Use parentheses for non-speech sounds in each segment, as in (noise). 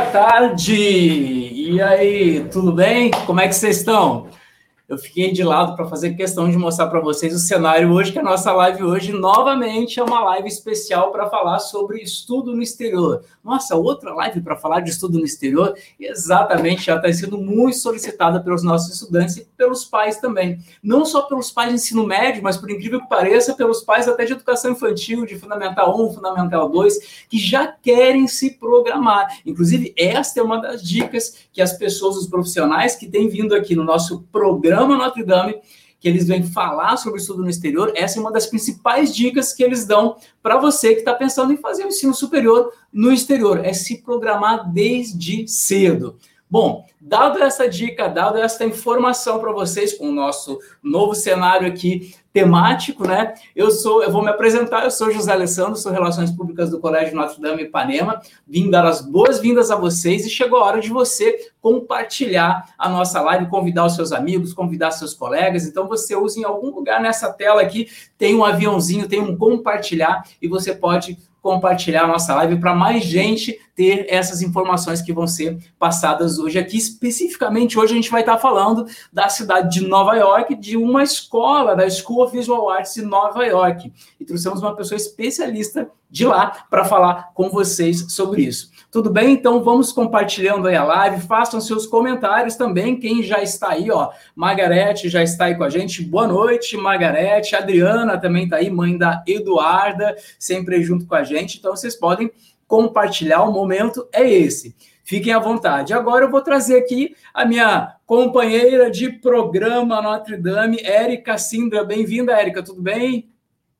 Boa tarde! E aí, tudo bem? Como é que vocês estão? Eu fiquei de lado para fazer questão de mostrar para vocês o cenário hoje, que a nossa live hoje novamente é uma live especial para falar sobre estudo no exterior. Nossa, outra live para falar de estudo no exterior, exatamente, já está sendo muito solicitada pelos nossos estudantes e pelos pais também. Não só pelos pais de ensino médio, mas por incrível que pareça, pelos pais até de educação infantil, de Fundamental 1, Fundamental 2, que já querem se programar. Inclusive, esta é uma das dicas que as pessoas, os profissionais que têm vindo aqui no nosso programa programa Notre Dame, que eles vêm falar sobre estudo no exterior, essa é uma das principais dicas que eles dão para você que está pensando em fazer o ensino superior no exterior, é se programar desde cedo. Bom, dado essa dica, dado essa informação para vocês com o nosso novo cenário aqui temático, né? Eu sou, eu vou me apresentar, eu sou José Alessandro, sou Relações Públicas do Colégio Notre Dame Ipanema. Vim dar as boas-vindas a vocês e chegou a hora de você compartilhar a nossa live, convidar os seus amigos, convidar seus colegas. Então você usa em algum lugar nessa tela aqui, tem um aviãozinho, tem um compartilhar e você pode compartilhar a nossa live para mais gente ter essas informações que vão ser passadas hoje aqui. Especificamente, hoje a gente vai estar falando da cidade de Nova York, de uma escola, da School of Visual Arts de Nova York. E trouxemos uma pessoa especialista de lá para falar com vocês sobre isso. Tudo bem? Então vamos compartilhando aí a live, façam seus comentários também, quem já está aí, ó, Margarete já está aí com a gente, boa noite, Margarete, Adriana também está aí, mãe da Eduarda, sempre junto com a gente, então vocês podem compartilhar, o momento é esse. Fiquem à vontade. Agora eu vou trazer aqui a minha companheira de programa Notre Dame, Érica Sindra. Bem-vinda, Érica, tudo bem?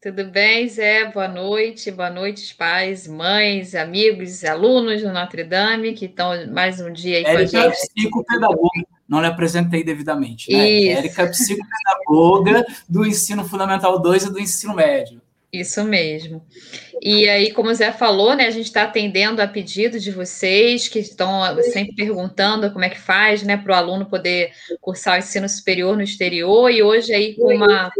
Tudo bem, Zé? Boa noite, boa noite, pais, mães, amigos, alunos do Notre Dame, que estão mais um dia aí Érica com a gente. É psicopedagoga, não lhe apresentei devidamente, né? Isso. Érica é psicopedagoga do ensino fundamental 2 e do ensino médio. Isso mesmo. E aí, como o Zé falou, né, a gente está atendendo a pedido de vocês que estão sempre perguntando como é que faz, né, para o aluno poder cursar o ensino superior no exterior, e hoje aí com uma,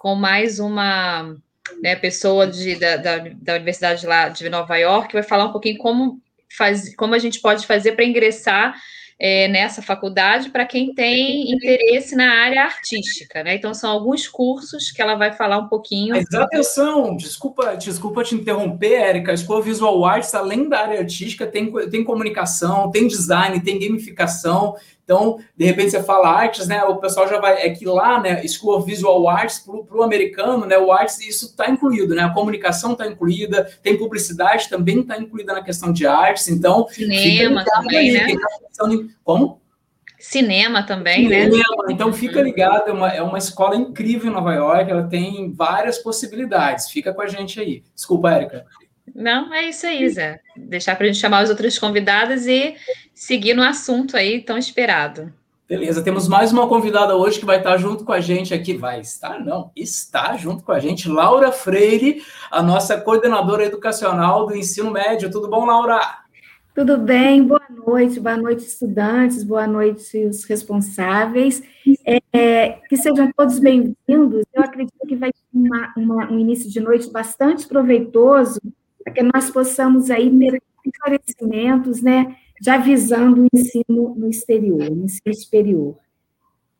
com mais uma né, pessoa de, da, da, da, Universidade lá de Nova York, vai falar um pouquinho como, faz, como a gente pode fazer para ingressar é, nessa faculdade para quem tem interesse na área artística, né? Então são alguns cursos que ela vai falar um pouquinho. Mas atenção, desculpa, desculpa te interromper, Érica. A Escola Visual Arts, além da área artística, tem, tem comunicação, tem design, tem gamificação, então, de repente você fala artes, né? O pessoal já vai. É que lá, né? School of Visual Arts, para o americano, né? O arts, isso está incluído, né? A comunicação está incluída, tem publicidade também está incluída na questão de artes. Então, cinema também, aí, né? Tá em, como? Cinema também, né? Cinema. né? Então fica ligado, é uma, é uma escola incrível em Nova York, ela tem várias possibilidades. Fica com a gente aí. Desculpa, Érica. Não, é isso aí, Zé. Deixar para a gente chamar as outras convidadas e seguir no assunto aí tão esperado. Beleza, temos mais uma convidada hoje que vai estar junto com a gente aqui. Vai estar, não, está junto com a gente, Laura Freire, a nossa coordenadora educacional do ensino médio. Tudo bom, Laura? Tudo bem, boa noite, boa noite, estudantes, boa noite, os responsáveis. É, que sejam todos bem-vindos. Eu acredito que vai ser uma, uma, um início de noite bastante proveitoso para que nós possamos aí ter esclarecimentos, né, já visando o ensino no exterior, no ensino superior.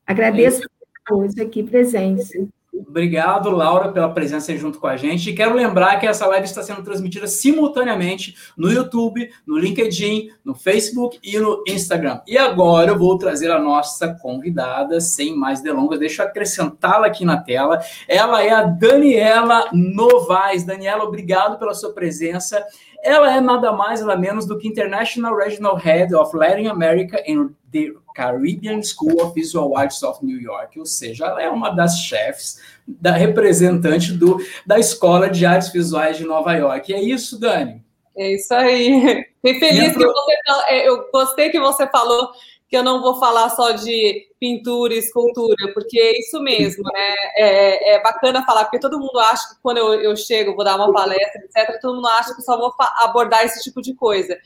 Agradeço por hoje aqui presente. Obrigado, Laura, pela presença junto com a gente. E quero lembrar que essa live está sendo transmitida simultaneamente no YouTube, no LinkedIn, no Facebook e no Instagram. E agora eu vou trazer a nossa convidada, sem mais delongas, deixa eu acrescentá-la aqui na tela. Ela é a Daniela Novaes. Daniela, obrigado pela sua presença. Ela é nada mais nada menos do que International Regional Head of Latin America and the Caribbean School of Visual Arts of New York, ou seja, ela é uma das chefes, da representante do, da Escola de Artes Visuais de Nova York. E é isso, Dani? É isso aí. Fiquei feliz que você. É, eu gostei que você falou que eu não vou falar só de pintura e escultura, porque é isso mesmo, né? É, é, bacana falar, porque todo mundo acha que quando eu, eu chego, vou dar uma palestra, etc., todo mundo acha que só vou abordar esse tipo de coisa.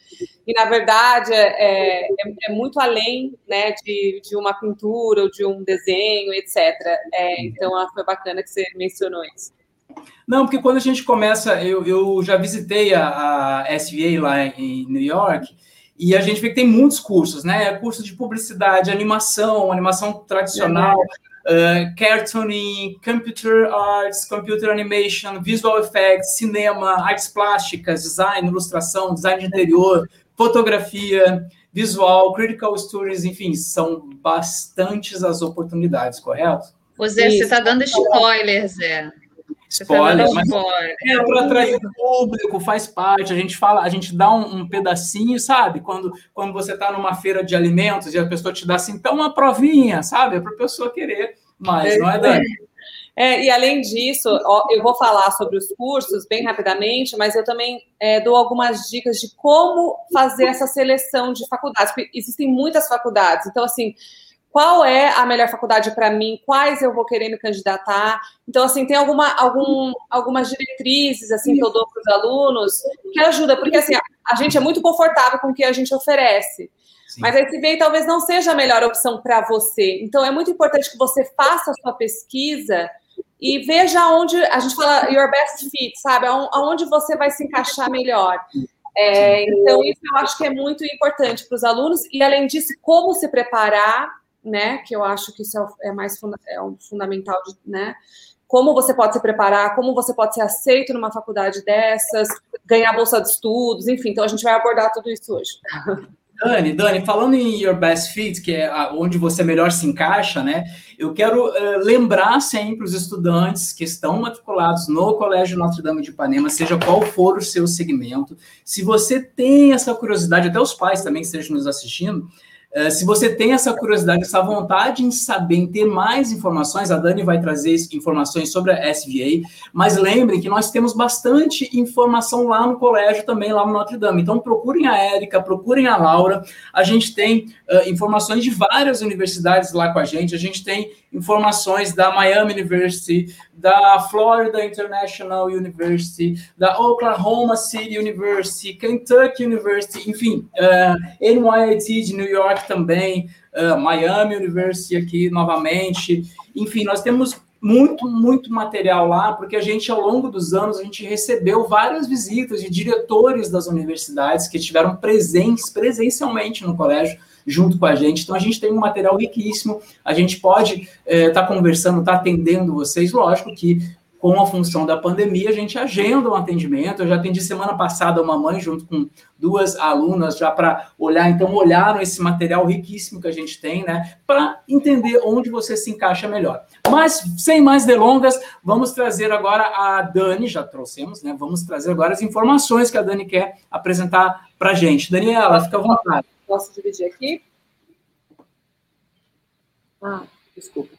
E, na verdade, é, é, é, muito além né, de, de uma pintura ou de um desenho, etc. É, então, foi bacana que você mencionou isso. Não, porque quando a gente começa, eu, eu já visitei a, a SVA lá em New York, e a gente vê que tem muitos cursos, né? Curso de publicidade, animação, animação tradicional, uh, cartooning, computer arts, computer animation, visual effects, cinema, artes plásticas, design, ilustração, design de interior, fotografia, visual, critical stories, enfim, são bastantes as oportunidades, correto? O Zé, Isso. você está dando spoilers, Zé. Spoiler, mas é para atrair o público, faz parte. A gente fala, a gente dá um, um pedacinho, sabe? Quando, quando você está numa feira de alimentos e a pessoa te dá assim, então uma provinha, sabe? É para a pessoa querer mais, é, não é, Dani? É, e além disso, ó, eu vou falar sobre os cursos bem rapidamente, mas eu também é, dou algumas dicas de como fazer essa seleção de faculdades, porque existem muitas faculdades. Então, assim, qual é a melhor faculdade para mim, quais eu vou querer me candidatar. Então, assim, tem alguma, algum, algumas diretrizes assim que eu dou para os alunos que ajuda, porque assim, a gente é muito confortável com o que a gente oferece. Sim. Mas a SBA talvez não seja a melhor opção para você. Então, é muito importante que você faça a sua pesquisa e veja onde a gente fala your best fit, sabe? Aonde você vai se encaixar melhor. É, então, isso eu acho que é muito importante para os alunos, e além disso, como se preparar né? Que eu acho que isso é, é mais funda é um fundamental, de, né? Como você pode se preparar, como você pode ser aceito numa faculdade dessas, ganhar bolsa de estudos, enfim. Então a gente vai abordar tudo isso hoje. Dani, Dani, falando em Your Best Fit, que é onde você melhor se encaixa, né? Eu quero uh, lembrar sempre os estudantes que estão matriculados no Colégio Notre Dame de Ipanema, seja qual for o seu segmento, se você tem essa curiosidade, até os pais também que estejam nos assistindo, se você tem essa curiosidade, essa vontade em saber, em ter mais informações, a Dani vai trazer informações sobre a SVA, mas lembrem que nós temos bastante informação lá no colégio também, lá no Notre Dame. Então procurem a Érica, procurem a Laura. A gente tem uh, informações de várias universidades lá com a gente. A gente tem informações da Miami University, da Florida International University, da Oklahoma City University, Kentucky University, enfim, uh, eh, NYIT de New York também, uh, Miami University aqui novamente. Enfim, nós temos muito, muito material lá, porque a gente, ao longo dos anos, a gente recebeu várias visitas de diretores das universidades que estiveram presentes presencialmente no colégio, junto com a gente. Então, a gente tem um material riquíssimo, a gente pode estar é, tá conversando, estar tá atendendo vocês, lógico que com a função da pandemia, a gente agenda um atendimento. Eu já atendi semana passada uma mãe junto com duas alunas já para olhar, então olharam esse material riquíssimo que a gente tem, né, para entender onde você se encaixa melhor. Mas sem mais delongas, vamos trazer agora a Dani, já trouxemos, né? Vamos trazer agora as informações que a Dani quer apresentar para a gente. Daniela, fica à vontade. Posso dividir aqui? Ah, desculpa.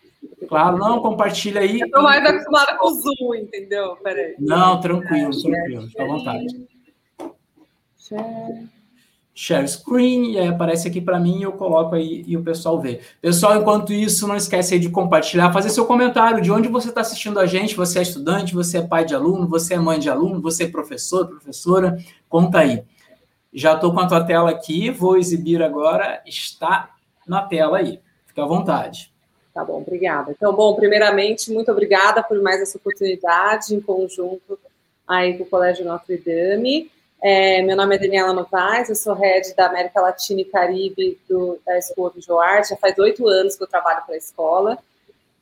Claro, não, compartilha aí. Eu tô mais acostumada com o Zoom, entendeu? Peraí. Não, tranquilo, tranquilo, fica à vontade. Share. Share screen, e aí aparece aqui para mim, eu coloco aí e o pessoal vê. Pessoal, enquanto isso, não esquece aí de compartilhar, fazer seu comentário de onde você está assistindo a gente, você é estudante, você é pai de aluno, você é mãe de aluno, você é professor, professora, conta aí. Já estou com a tua tela aqui, vou exibir agora, está na tela aí. Fica à vontade. Tá bom, obrigada. Então, bom, primeiramente, muito obrigada por mais essa oportunidade em conjunto aí com o Colégio Notre Dame. É, meu nome é Daniela Novaes, eu sou head da América Latina e Caribe do, da Escola Visual Art. Já faz oito anos que eu trabalho para a escola.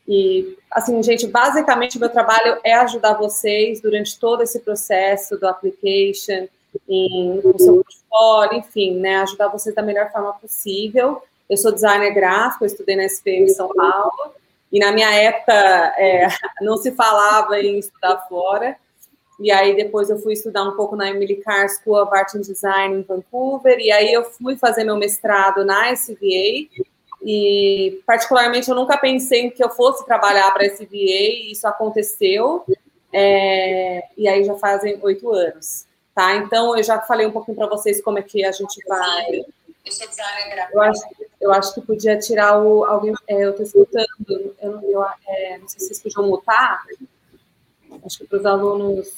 E, assim, gente, basicamente meu trabalho é ajudar vocês durante todo esse processo do application, em, o seu portfólio, enfim, né, ajudar vocês da melhor forma possível. Eu sou designer gráfico, estudei na SPM São Paulo, e na minha época é, (laughs) não se falava em estudar fora, e aí depois eu fui estudar um pouco na Emily Carr School of Art and Design em Vancouver, e aí eu fui fazer meu mestrado na SVA, e particularmente eu nunca pensei que eu fosse trabalhar para a SVA, e isso aconteceu, é, e aí já fazem oito anos. Tá? Então, eu já falei um pouquinho para vocês como é que a gente vai. Eu sou designer. Eu acho, eu acho que podia tirar o. Alguém, é, eu estou escutando, eu, eu é, não sei se vocês podiam mutar. Acho que para os alunos.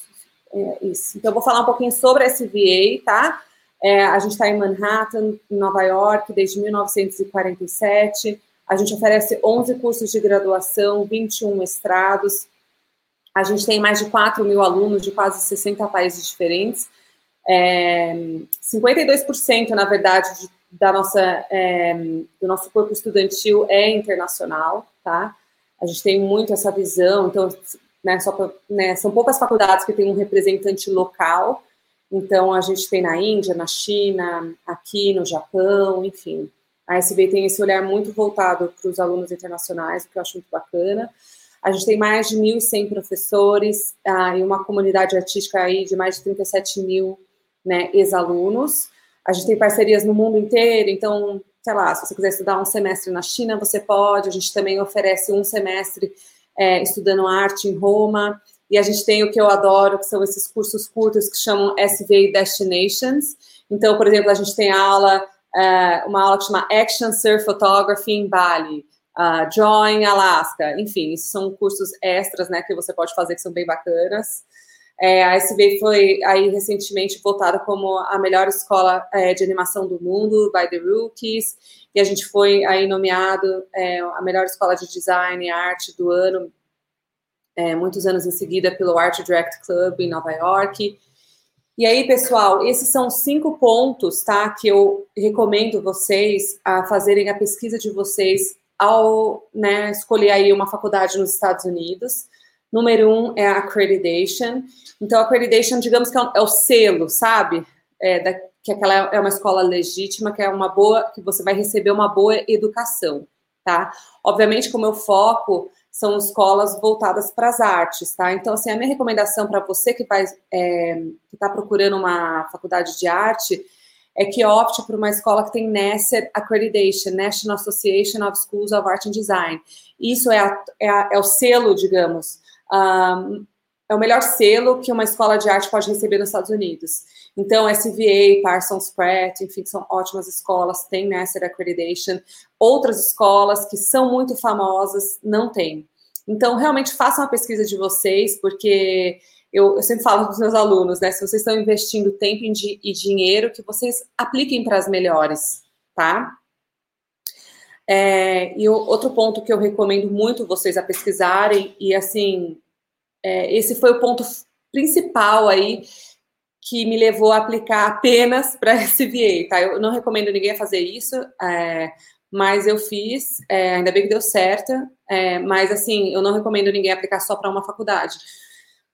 É, isso. Então, eu vou falar um pouquinho sobre a SVA, tá? É, a gente está em Manhattan, em Nova York, desde 1947. A gente oferece 11 cursos de graduação, 21 mestrados. A gente tem mais de 4 mil alunos de quase 60 países diferentes. É, 52%, na verdade, de, da nossa, é, do nosso corpo estudantil é internacional, tá? A gente tem muito essa visão, então, né, só pra, né, são poucas faculdades que têm um representante local, então a gente tem na Índia, na China, aqui no Japão, enfim. A SB tem esse olhar muito voltado para os alunos internacionais, o que eu acho muito bacana. A gente tem mais de 1.100 professores ah, e uma comunidade artística aí de mais de 37 mil né, ex-alunos. A gente tem parcerias no mundo inteiro, então, sei lá, se você quiser estudar um semestre na China, você pode. A gente também oferece um semestre é, estudando arte em Roma. E a gente tem o que eu adoro, que são esses cursos curtos que chamam SVA Destinations. Então, por exemplo, a gente tem aula uh, uma aula que chama Action Surf Photography em Bali, uh, Drawing Alaska, enfim, são cursos extras, né, que você pode fazer que são bem bacanas. É, a SV foi aí recentemente votada como a melhor escola é, de animação do mundo by the Rookies e a gente foi aí nomeado é, a melhor escola de design e arte do ano é, muitos anos em seguida pelo Art Direct Club em Nova York e aí, pessoal, esses são cinco pontos, tá? Que eu recomendo vocês a fazerem a pesquisa de vocês ao né, escolher aí uma faculdade nos Estados Unidos. Número um é a accreditation. Então, a accreditation, digamos que é, é o selo, sabe? É, da, que aquela é uma escola legítima, que é uma boa, que você vai receber uma boa educação, tá? Obviamente, como eu foco são escolas voltadas para as artes, tá? Então, assim, a minha recomendação para você que vai é, que está procurando uma faculdade de arte é que opte por uma escola que tem NASER Accreditation, National Association of Schools of Art and Design. Isso é, a, é, a, é o selo, digamos, um, é o melhor selo que uma escola de arte pode receber nos Estados Unidos. Então, SVA, Parsons Pratt, enfim, são ótimas escolas, tem Master Accreditation. Outras escolas que são muito famosas não têm. Então, realmente façam a pesquisa de vocês, porque eu, eu sempre falo para os meus alunos, né? Se vocês estão investindo tempo e dinheiro, que vocês apliquem para as melhores, tá? É, e outro ponto que eu recomendo muito vocês a pesquisarem, e assim, é, esse foi o ponto principal aí que me levou a aplicar apenas para SVA, (laughs) tá? Eu não recomendo ninguém fazer isso, é, mas eu fiz, é, ainda bem que deu certo, é, mas assim, eu não recomendo ninguém aplicar só para uma faculdade.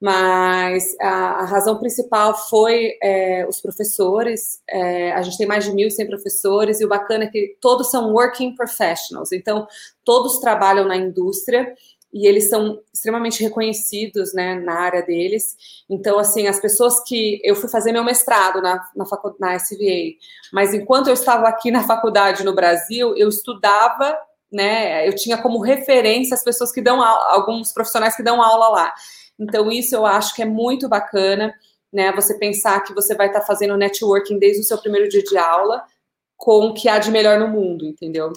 Mas a, a razão principal foi é, os professores, é, a gente tem mais de 1.100 professores, e o bacana é que todos são working professionals, então todos trabalham na indústria, e eles são extremamente reconhecidos né, na área deles. Então, assim, as pessoas que. Eu fui fazer meu mestrado na, na, facu, na SVA, mas enquanto eu estava aqui na faculdade no Brasil, eu estudava, né? Eu tinha como referência as pessoas que dão aula, alguns profissionais que dão aula lá. Então, isso eu acho que é muito bacana, né? Você pensar que você vai estar fazendo networking desde o seu primeiro dia de aula com o que há de melhor no mundo, entendeu?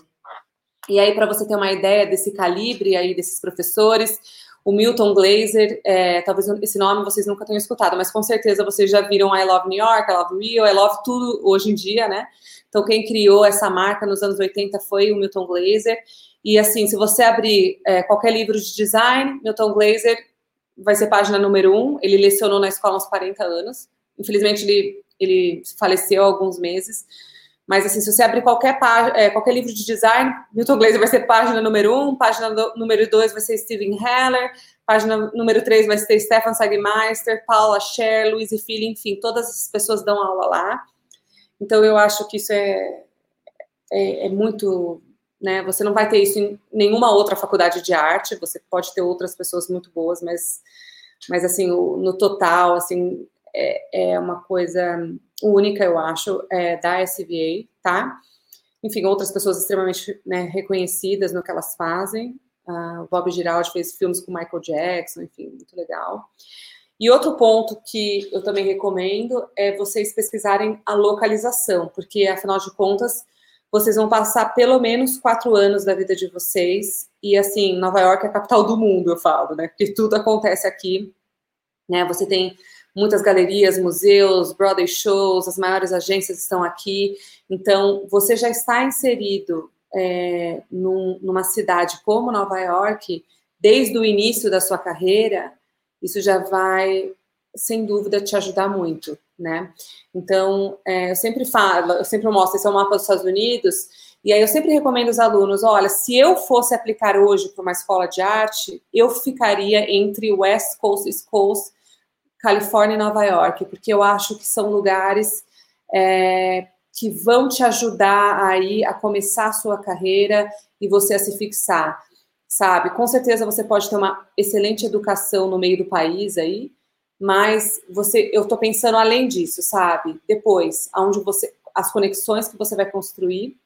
E aí, para você ter uma ideia desse calibre aí desses professores, o Milton Glaser, é, talvez esse nome vocês nunca tenham escutado, mas com certeza vocês já viram I Love New York, I Love Rio, I Love tudo hoje em dia, né? Então, quem criou essa marca nos anos 80 foi o Milton Glaser. E assim, se você abrir é, qualquer livro de design, Milton Glaser vai ser página número um. Ele lecionou na escola uns 40 anos. Infelizmente, ele, ele faleceu há alguns meses. Mas, assim, se você abrir qualquer, é, qualquer livro de design, Milton Glaser vai ser página número um, página do, número dois vai ser Steven Heller, página número três vai ser Stefan Sagmeister, Paula Scher, Luiz e Filho, enfim, todas as pessoas dão aula lá. Então, eu acho que isso é, é, é muito... Né, você não vai ter isso em nenhuma outra faculdade de arte, você pode ter outras pessoas muito boas, mas, mas assim, o, no total, assim, é, é uma coisa única, eu acho, é, da SVA, tá? Enfim, outras pessoas extremamente né, reconhecidas no que elas fazem. Uh, o Bob Giraldi fez filmes com Michael Jackson, enfim, muito legal. E outro ponto que eu também recomendo é vocês pesquisarem a localização, porque afinal de contas vocês vão passar pelo menos quatro anos da vida de vocês. E assim, Nova York é a capital do mundo, eu falo, né? Porque tudo acontece aqui. Né? Você tem muitas galerias, museus, Broadway shows, as maiores agências estão aqui. Então, você já está inserido é, num, numa cidade como Nova York, desde o início da sua carreira, isso já vai, sem dúvida, te ajudar muito, né? Então, é, eu sempre falo, eu sempre mostro, esse é o mapa dos Estados Unidos, e aí eu sempre recomendo aos alunos, olha, se eu fosse aplicar hoje para uma escola de arte, eu ficaria entre West Coast, East Coast, Califórnia e Nova York, porque eu acho que são lugares é, que vão te ajudar aí a começar a sua carreira e você a se fixar, sabe? Com certeza você pode ter uma excelente educação no meio do país aí, mas você, eu estou pensando além disso, sabe? Depois, aonde você, as conexões que você vai construir,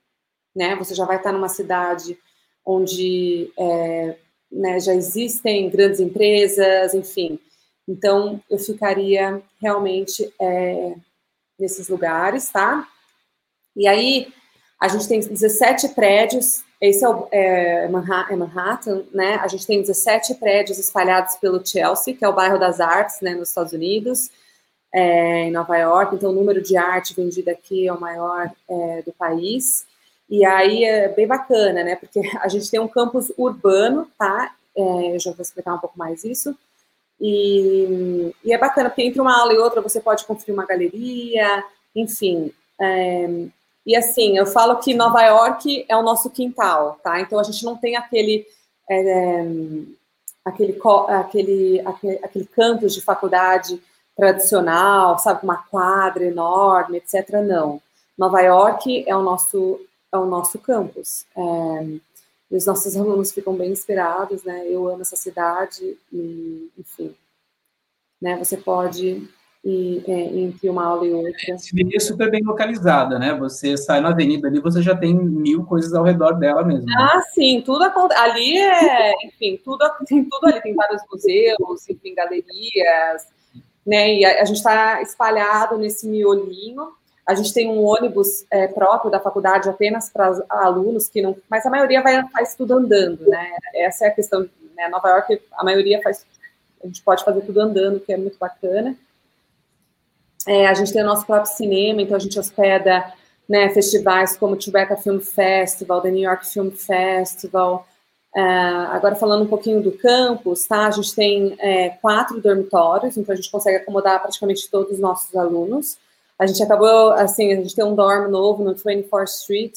né? Você já vai estar numa cidade onde é, né, já existem grandes empresas, enfim. Então, eu ficaria realmente é, nesses lugares, tá? E aí, a gente tem 17 prédios esse é, o, é, é, Manhattan, né? A gente tem 17 prédios espalhados pelo Chelsea, que é o bairro das artes, né, nos Estados Unidos, é, em Nova York. Então, o número de arte vendida aqui é o maior é, do país. E aí é bem bacana, né? Porque (laughs) a gente tem um campus urbano, tá? É, eu já vou explicar um pouco mais isso. E, e, é bacana, porque entre uma aula e outra você pode conferir uma galeria, enfim. É, e assim, eu falo que Nova York é o nosso quintal, tá? Então a gente não tem aquele é, aquele, aquele, aquele, aquele campus de faculdade tradicional, sabe, uma quadra enorme, etc. Não. Nova York é o nosso é o nosso campus. É, e os nossos (laughs) alunos ficam bem inspirados, né? Eu amo essa cidade e, enfim, né? Você pode e, é, entre uma aula e outra. É, é super bem localizada, né? Você sai na avenida ali, você já tem mil coisas ao redor dela mesmo. Né? Ah, sim, tudo acontece. Ali é, enfim, tudo tem tudo ali, tem vários museus, enfim, galerias, né? E a, a gente está espalhado nesse miolinho. A gente tem um ônibus é, próprio da faculdade apenas para alunos que não, mas a maioria vai faz tudo andando, né? Essa é a questão. Né? Nova York, a maioria faz, a gente pode fazer tudo andando, que é muito bacana. É, a gente tem o nosso próprio cinema, então a gente hospeda né, festivais como o Tribeca Film Festival, The New York Film Festival. É, agora falando um pouquinho do campus, tá? A gente tem é, quatro dormitórios, então a gente consegue acomodar praticamente todos os nossos alunos. A gente acabou, assim, a gente tem um dorm novo no 24th Street,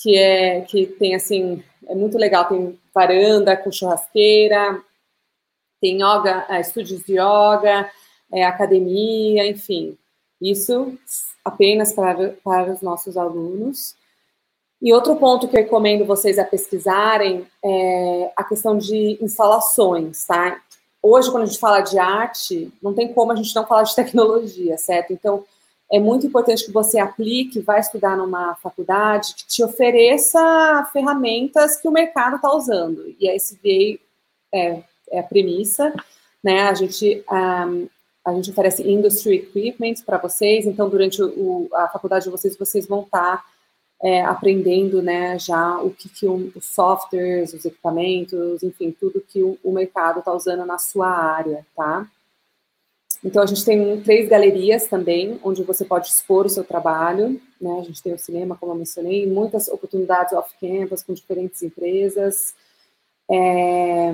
que é que tem assim, é muito legal, tem varanda com churrasqueira, tem yoga, é, estúdios de yoga, é, academia, enfim. Isso apenas para, para os nossos alunos. E outro ponto que eu recomendo vocês a pesquisarem é a questão de instalações, tá? Hoje, quando a gente fala de arte, não tem como a gente não falar de tecnologia, certo? Então, é muito importante que você aplique, vá estudar numa faculdade que te ofereça ferramentas que o mercado está usando. E a SVA é, é, a premissa, né? A gente um, a gente oferece industry equipment para vocês, então durante o, a faculdade de vocês, vocês vão estar tá, é, aprendendo, né, já o que, que os softwares, os equipamentos, enfim, tudo que o, o mercado está usando na sua área, tá? Então, a gente tem três galerias também, onde você pode expor o seu trabalho, né? A gente tem o cinema, como eu mencionei, muitas oportunidades off-campus com diferentes empresas. É...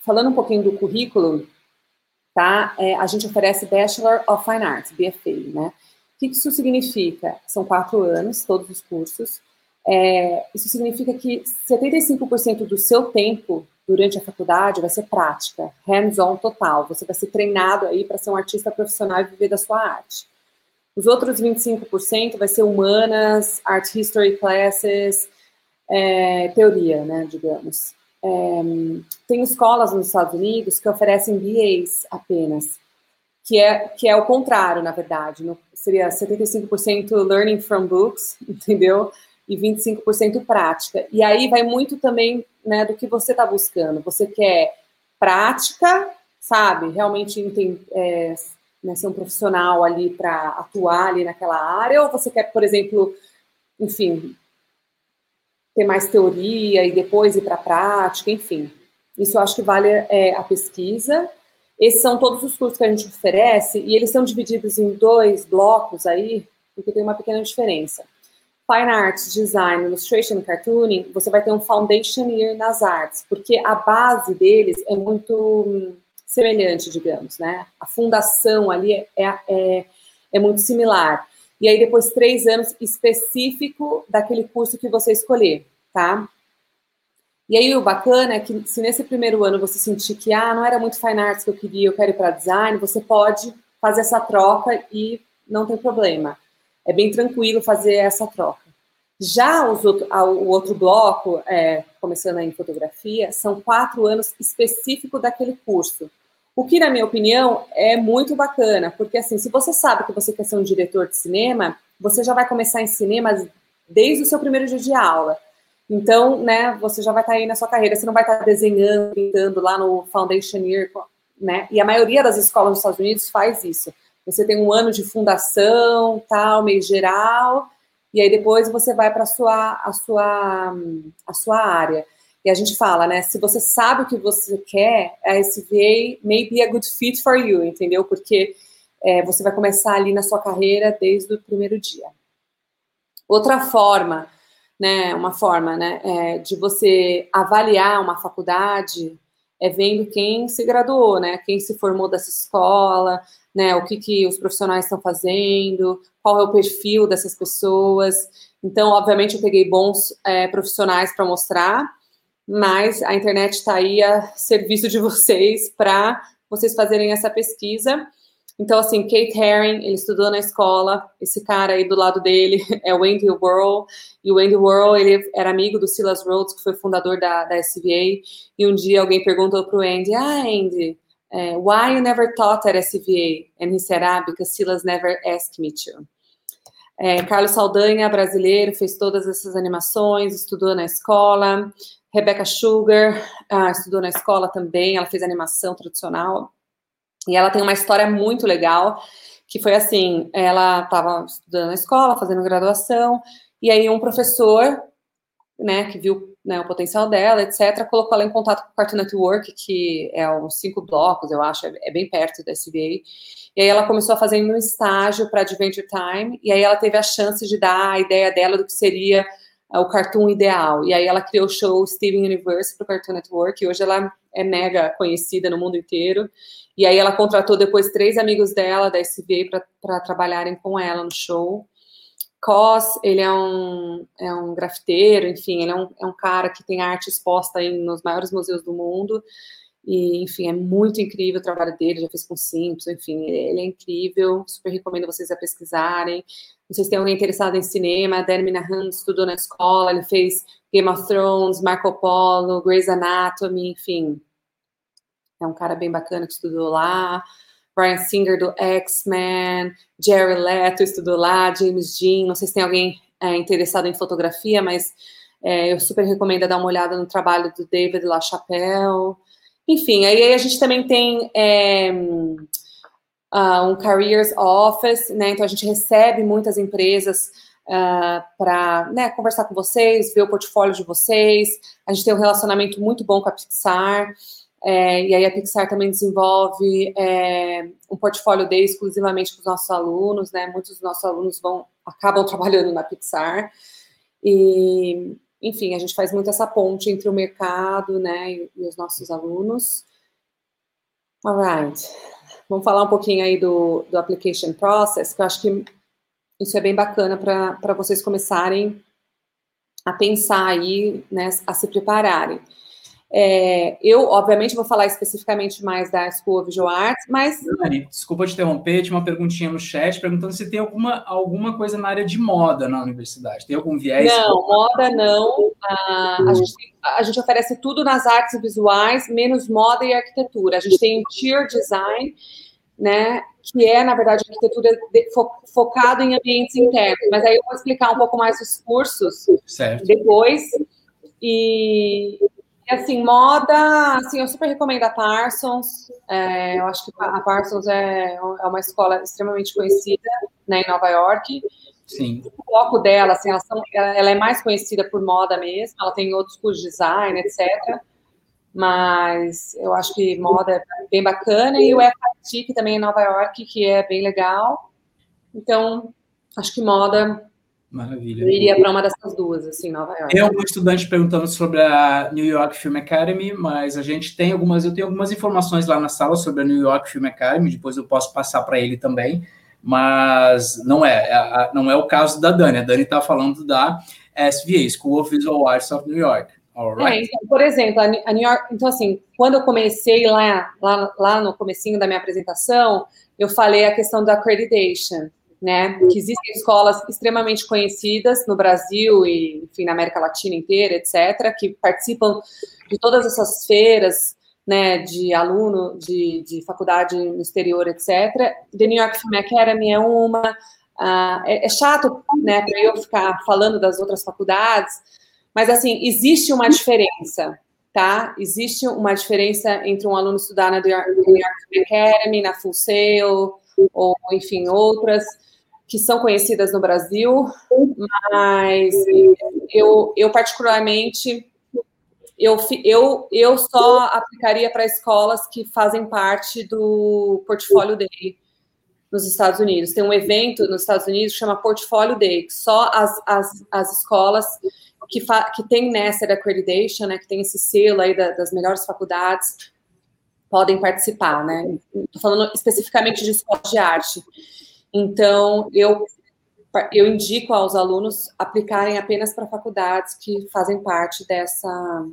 Falando um pouquinho do currículo, tá? É, a gente oferece Bachelor of Fine Arts, BFA, né? O que isso significa? São quatro anos, todos os cursos. É, isso significa que 75% do seu tempo durante a faculdade vai ser prática, hands-on total. Você vai ser treinado aí para ser um artista profissional e viver da sua arte. Os outros 25% vai ser humanas, art history classes, é, teoria, né, digamos. É, tem escolas nos Estados Unidos que oferecem BAs apenas, que é, que é o contrário, na verdade. No, seria 75% learning from books, (laughs) entendeu? E 25% prática. E aí vai muito também né, do que você está buscando. Você quer prática sabe, realmente entender, é, né, ser um profissional ali para atuar ali naquela área, ou você quer, por exemplo, enfim, ter mais teoria e depois ir para a prática, enfim. Isso eu acho que vale é, a pesquisa. Esses são todos os cursos que a gente oferece e eles são divididos em dois blocos aí, porque tem uma pequena diferença. Fine Arts, Design, Illustration, Cartooning, você vai ter um Foundation Year nas artes, porque a base deles é muito hum, semelhante, digamos, né? A fundação ali é, é, é muito similar. E aí, depois, três anos específico daquele curso que você escolher, tá? E aí, o bacana é que se nesse primeiro ano você sentir que, ah, não era muito Fine Arts que eu queria, eu quero ir para design, você pode fazer essa troca e não tem problema. É bem tranquilo fazer essa troca. Já outro, o outro bloco, é, começando em fotografia, são quatro anos específico daquele curso. O que, na minha opinião, é muito bacana, porque assim, se você sabe que você quer ser um diretor de cinema, você já vai começar em cinema desde o seu primeiro dia de aula. Então, né, você já vai estar aí na sua carreira, você não vai estar desenhando, pintando lá no Foundation Year, né? E a maioria das escolas nos Estados Unidos faz isso. Você tem um ano de fundação, tal, meio geral, e aí depois você vai para a sua, a sua, a sua área. E a gente fala, né? Se você sabe o que você quer, a SVA may be a good fit for you, entendeu? Porque é, você vai começar ali na sua carreira desde o primeiro dia. Outra forma, né? Uma forma, né? É, de você avaliar uma faculdade é vendo quem se graduou, né? Quem se formou dessa escola, né? O que, que os profissionais estão fazendo, qual é o perfil dessas pessoas. Então, obviamente, eu peguei bons é, profissionais para mostrar, mas a internet está aí a serviço de vocês para vocês fazerem essa pesquisa. Então, assim, Kate Herring, ele estudou na escola, esse cara aí do lado dele (laughs) é o Andy Worrell, e o Andy Worrell, ele era amigo do Silas Rhodes, que foi fundador da, da SVA, e um dia alguém perguntou para o Andy, ah, Andy, uh, why you never taught at SVA? And he said, ah, because Silas never asked me to. É, Carlos Saldanha, brasileiro, fez todas essas animações, estudou na escola. Rebecca Sugar ah, estudou na escola também, ela fez animação tradicional. E ela tem uma história muito legal, que foi assim, ela estava estudando na escola, fazendo graduação, e aí um professor, né, que viu né, o potencial dela, etc., colocou ela em contato com o Cartoon Network, que é uns cinco blocos, eu acho, é, bem perto da SBA, e aí ela começou a fazer um estágio para Adventure Time, e aí ela teve a chance de dar a ideia dela do que seria o cartoon ideal. E aí ela criou o show Steven Universe para o Cartoon Network, e hoje ela é mega conhecida no mundo inteiro. E aí ela contratou depois três amigos dela da SBA para trabalharem com ela no show. Cos, ele é um, é um grafiteiro, enfim, ele é um, é um cara que tem arte exposta em, nos maiores museus do mundo. E, enfim, é muito incrível o trabalho dele, já fez com Simpsons, enfim, ele é incrível, super recomendo vocês a pesquisarem. Não sei se tem alguém interessado em cinema, Dan Minahan estudou na escola, ele fez Game of Thrones, Marco Polo, Grey's Anatomy, enfim. É um cara bem bacana que estudou lá. Brian Singer do X-Men, Jerry Leto estudou lá, James Dean, não sei se tem alguém é, interessado em fotografia, mas é, eu super recomendo dar uma olhada no trabalho do David LaChapelle. Enfim, aí a gente também tem é, um Careers Office, né? Então a gente recebe muitas empresas uh, para né, conversar com vocês, ver o portfólio de vocês. A gente tem um relacionamento muito bom com a Pixar. É, e aí a Pixar também desenvolve é, um portfólio de exclusivamente com os nossos alunos, né? Muitos dos nossos alunos vão acabam (laughs) trabalhando na Pixar. E, enfim, a gente faz muito essa ponte entre o mercado, né, e, e os nossos alunos. Alright. Vamos falar um pouquinho aí do, do application process, que eu acho que isso é bem bacana para vocês começarem a pensar aí, né, a se prepararem. É, eu, obviamente, vou falar especificamente mais da School of Visual Arts, mas. Dani, desculpa te interromper, tinha uma perguntinha no chat perguntando se tem alguma, alguma coisa na área de moda na universidade. Tem algum viés? Não, moda não. Ah, a, gente, a, gente, oferece tudo nas artes visuais, menos moda e arquitetura. A gente tem Tier Design, né? Que é, na verdade, arquitetura de, fo, focado em ambientes internos. Mas aí eu vou explicar um pouco mais os cursos certo. depois. E E assim, moda, assim, eu super recomendo a Parsons. É, eu acho que a Parsons é, é uma escola extremamente conhecida né, em Nova York. Sim. O foco dela, assim, ela, são, ela é mais conhecida por moda mesmo, ela tem outros cursos de design, etc. Mas eu acho que moda é bem bacana. E o FIT, que também é em Nova York, que é bem legal. Então, acho que moda Maravilha. Eu iria para uma dessas duas, assim, Nova York. Tem algum estudante perguntando sobre a New York Film Academy, mas a gente tem algumas, eu tenho algumas informações lá na sala sobre a New York Film Academy, depois eu posso passar para ele também, mas não é, é não é o caso da Dani. A Dani está falando da SVA, School of Visual Arts of New York. É, então, por exemplo, a New York, então assim, quando eu comecei lá, lá, lá no comecinho da minha apresentação, eu falei a questão da accreditation né? Que existem escolas extremamente conhecidas no Brasil e, enfim, na América Latina inteira, etc., que participam de todas essas feiras, né, de aluno de, de faculdade no exterior, etc. The New York Film Academy é uma. Uh, é, é, chato, né, para eu ficar falando das outras faculdades, mas, assim, existe uma diferença, tá? Existe uma diferença entre um aluno estudar na New York Film Academy, na Full Sail, ou, enfim, outras, que são conhecidas no Brasil, mas eu, eu particularmente eu, eu, eu só aplicaria para escolas que fazem parte do portfólio dele nos Estados Unidos. Tem um evento nos Estados Unidos que chama Portfólio Day, que só as, as, as escolas que, fa, que tem nessa accreditation, né, que tem esse selo aí da, das melhores faculdades, podem participar, né? Estou falando especificamente de escolas de arte. Então, eu, eu indico aos alunos aplicarem apenas para faculdades que fazem parte dessa,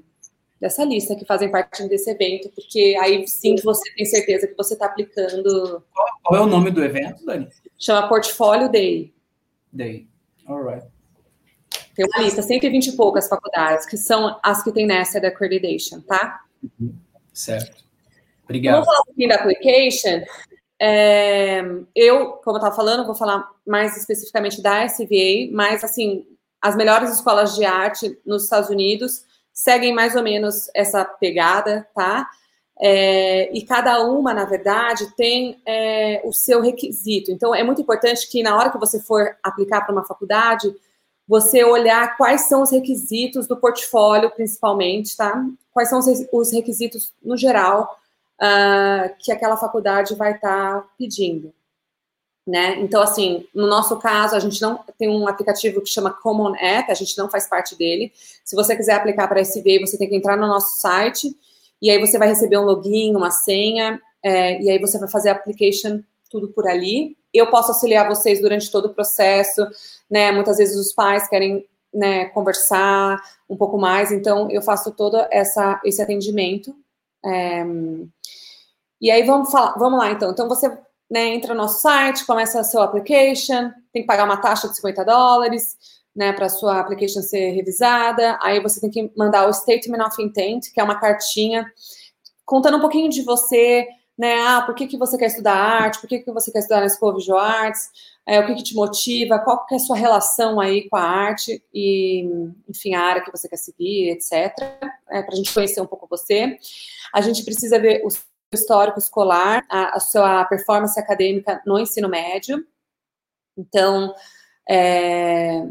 dessa lista, que fazem parte desse evento, porque aí sim você tem certeza que você está aplicando. Qual é o nome do evento, Dani? Chama Portfólio Day. Day. All right. Tem uma lista, 120 e poucas faculdades, que são as que tem nessa da accreditation, tá? Uhum. Certo. Obrigado. Vamos falar um pouquinho da application. É, eu, como eu estava falando, vou falar mais especificamente da SVA, mas assim, as melhores escolas de arte nos Estados Unidos seguem mais ou menos essa pegada, tá? É, e cada uma, na verdade, tem é, o seu requisito. Então, é muito importante que na hora que você for aplicar para uma faculdade, você olhar quais são os requisitos do portfólio, principalmente, tá? Quais são os requisitos no geral uh, que aquela faculdade vai estar tá pedindo. Né? Então, assim, no nosso caso, a gente não tem um aplicativo que chama Common App, a gente não faz parte dele. Se você quiser aplicar para SVA, você tem que entrar no nosso site e aí você vai receber um login, uma senha, é, e aí você vai fazer a application tudo por ali. Eu posso auxiliar vocês durante todo o processo, né? Muitas vezes os pais querem né, conversar um pouco mais, então eu faço todo essa, esse atendimento. É, e aí vamos falar, vamos lá então. Então você né, entra no nosso site, começa a sua application, tem que pagar uma taxa de 50 dólares, né, para sua application ser revisada. Aí você tem que mandar o statement of intent, que é uma cartinha contando um pouquinho de você, né? Ah, por que, que você quer estudar arte? Por que, que você quer estudar na School of Visual Arts? É, o que, que te motiva? Qual que é a sua relação aí com a arte? E, enfim, a área que você quer seguir, etc. É, para a gente conhecer um pouco você. A gente precisa ver os histórico escolar, a, a sua performance acadêmica no ensino médio. Então, é,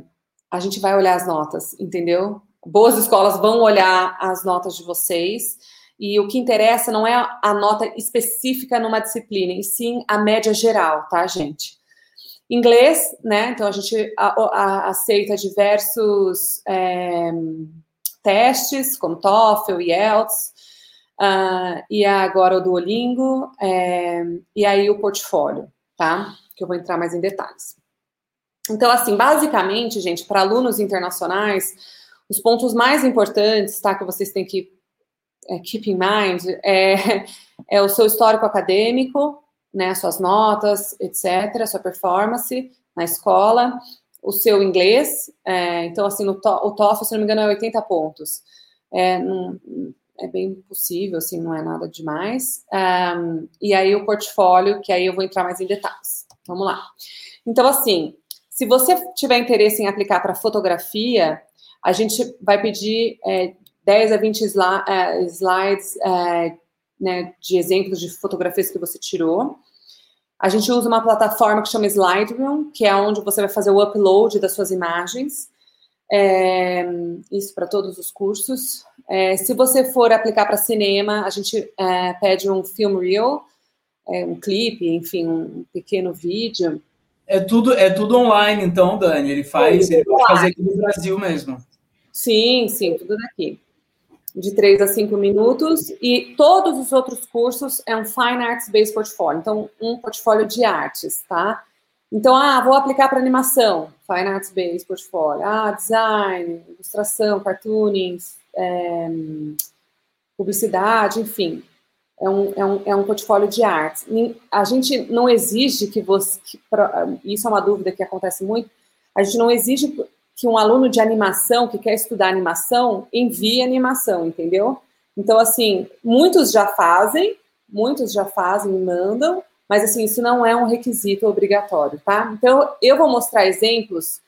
a gente vai olhar as notas, entendeu? Boas escolas vão olhar as notas de vocês. E o que interessa não é a nota específica numa disciplina, e sim a média geral, tá, gente? Inglês, né? Então a gente a, a, aceita diversos é, testes, como TOEFL e IELTS, Uh, e agora o Duolingo, é, e aí o portfólio, tá? Que eu vou entrar mais em detalhes. Então, assim, basicamente, gente, para alunos internacionais, os pontos mais importantes, tá? Que vocês têm que é, keep in mind é, (laughs) é o seu histórico acadêmico, né? Suas notas, etc., sua performance na escola, o seu inglês. É, então, assim, no to o TOEFL, se não me engano, é 80 pontos. É, não, é bem possível, assim, não é nada demais. Um, e aí o portfólio, que aí eu vou entrar mais em detalhes. Vamos lá. Então, assim, se você tiver interesse em aplicar para fotografia, a gente vai pedir é, 10 a 20 é, slides é, né, de exemplos de fotografias que você tirou. A gente usa uma plataforma que chama Slideroom, que é onde você vai fazer o upload das suas imagens. É, isso para todos os cursos. É, se você for aplicar para cinema, a gente é, pede um film reel, é, um clipe, enfim, um pequeno vídeo. É tudo, é tudo online, então, Dani. Ele faz, ele pode fazer aqui no Brasil mesmo. Sim, sim, tudo daqui. De três a cinco minutos. E todos os outros cursos é um Fine Arts Based Portfolio. Então, um portfólio de artes, tá? Então, ah, vou aplicar para animação, Fine Arts Based Portfolio. Ah, design, ilustração, cartooning, é, publicidade, enfim. É um, é, um, é um portfólio de artes. A gente não exige que você. Que pra, isso é uma dúvida que acontece muito. A gente não exige que um aluno de animação que quer estudar animação envie animação, entendeu? Então, assim, muitos já fazem, muitos já fazem e mandam, mas assim, isso não é um requisito obrigatório, tá? Então, eu vou mostrar exemplos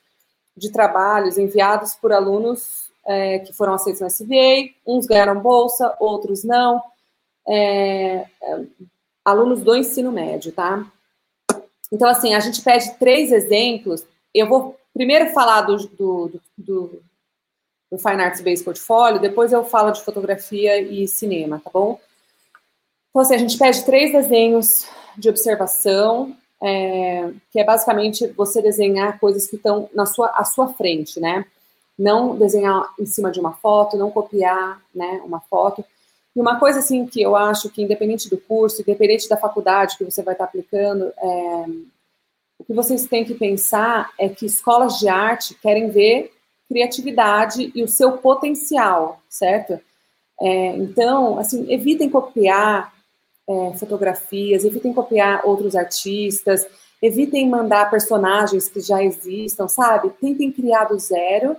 de trabalhos enviados por alunos é, que foram aceitos no SBA, uns ganharam bolsa, outros não, é, é, alunos do ensino médio, tá? Então, assim, a gente pede três exemplos, eu vou primeiro falar do, do, do, do Fine Arts Based Portfolio, depois eu falo de fotografia e cinema, tá bom? Então, assim, a gente pede três desenhos de observação, é, que é basicamente você desenhar coisas que estão na sua, à sua frente, né? Não desenhar em cima de uma foto, não copiar, né, uma foto. E uma coisa, assim, que eu acho que independente do curso, independente da faculdade que você vai estar aplicando, é, o que vocês têm que pensar é que escolas de arte querem ver criatividade e o seu potencial, certo? É, então, assim, evitem copiar é, fotografias, evitem copiar outros artistas, evitem mandar personagens que já existam, sabe? Tentem criar do zero,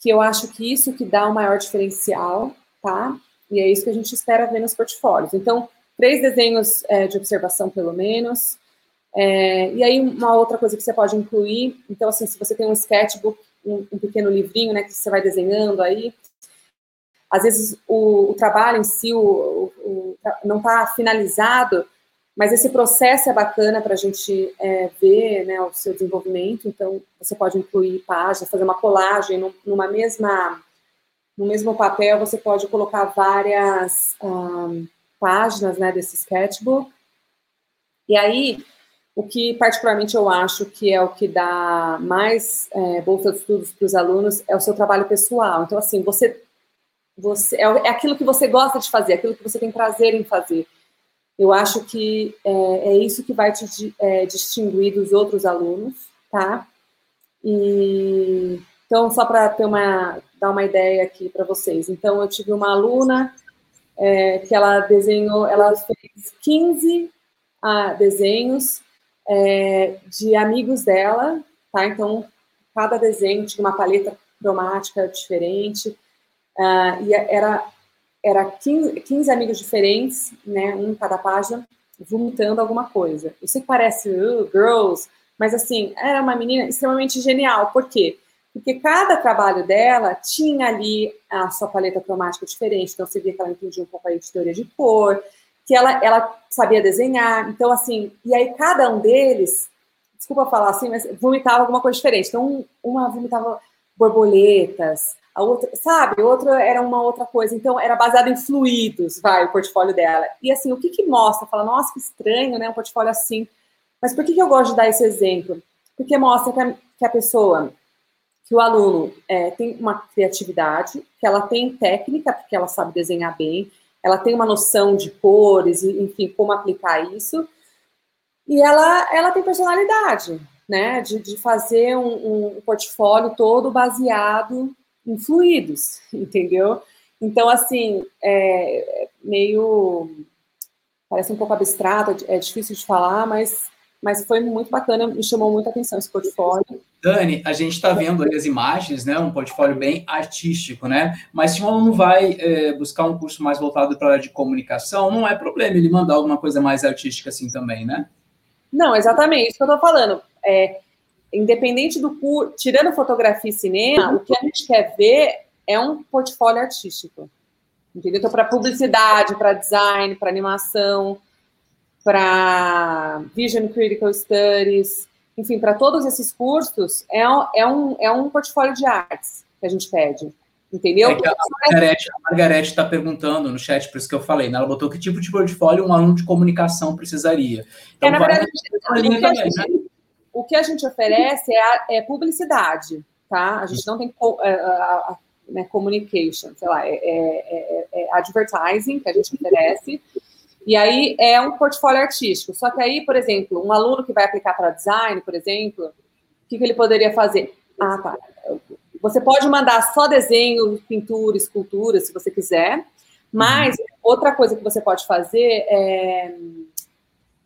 que eu acho que isso que dá o maior diferencial, tá? E é isso que a gente espera ver nos portfólios. Então, três desenhos é, de observação, pelo menos. É, e aí, uma outra coisa que você pode incluir, então, assim, se você tem um sketchbook, um, um pequeno livrinho, né, que você vai desenhando aí, às vezes o, o trabalho em si o, o, não está finalizado, mas esse processo é bacana para a gente é, ver né, o seu desenvolvimento. Então, você pode incluir páginas, fazer uma colagem numa mesma, no mesmo papel, você pode colocar várias um, páginas né, desse sketchbook. E aí, o que particularmente eu acho que é o que dá mais é, bolsa de estudos para os alunos é o seu trabalho pessoal. Então, assim, você você é, é aquilo que você gosta de fazer, aquilo que você tem prazer em fazer. Eu acho que é, é isso que vai te é, distinguir dos outros alunos, tá? E então só para ter uma dar uma ideia aqui para vocês. Então eu tive uma aluna é, que ela desenhou, ela fez 15 ah, desenhos é, de amigos dela, tá? Então cada desenho tinha uma paleta cromática diferente. Uh, e era, era 15, 15, amigos diferentes, né, um cada página, vomitando alguma coisa. Eu sei que parece uh, girls, mas assim, era uma menina extremamente genial. Por quê? Porque cada trabalho dela tinha ali a sua paleta cromática diferente, então você via que ela entendia um pouco de teoria de cor, que ela, ela sabia desenhar, então assim, e aí cada um deles, desculpa falar assim, mas vomitava alguma coisa diferente. Então, uma vomitava borboletas, a outra, sabe, outra era uma outra coisa. Então, era baseado em fluidos, vai, o portfólio dela. E assim, o que que mostra? Fala, nossa, que estranho, né, um portfólio assim. Mas por que que eu gosto de dar esse exemplo? Porque mostra que a, que a pessoa, que o aluno é, tem uma criatividade, que ela tem técnica, porque ela sabe desenhar bem, ela tem uma noção de cores, enfim, como aplicar isso, e ela, ela tem personalidade, né, de, de fazer um, um portfólio todo baseado influídos, (laughs) entendeu? Então, assim, é meio. Parece um pouco abstrato, é difícil de falar, mas, mas foi muito bacana, me chamou muita atenção esse portfólio. Dani, a gente está vendo ali as imagens, né? Um portfólio bem artístico, né? Mas se um aluno vai é, buscar um curso mais voltado para a área de comunicação, não é problema ele mandar alguma coisa mais artística assim também, né? Não, exatamente, isso que eu estou falando. É, independente do curso, tirando fotografia e cinema, o que a gente quer ver é um portfólio artístico. Entendeu? Então, para publicidade, para design, para animação, para Vision Critical Studies, enfim, para todos esses cursos, é, é, um, é um portfólio de artes que a gente pede. Entendeu? É a Margarete está perguntando no chat, por isso que eu falei, né? Ela botou que tipo de portfólio um aluno de comunicação precisaria. Então, é, verdade, o, que também, gente, né? o, que a gente oferece é, a, é, publicidade, tá? A gente não tem é, né, communication, sei lá, é, é, é, é advertising que a gente oferece, e aí é um portfólio artístico. Só que aí, por exemplo, um aluno que vai aplicar para design, por exemplo, o que, que ele poderia fazer? Ah, tá. Você pode mandar só desenho, pintura, escultura, se você quiser. Mas uhum. outra coisa que você pode fazer é,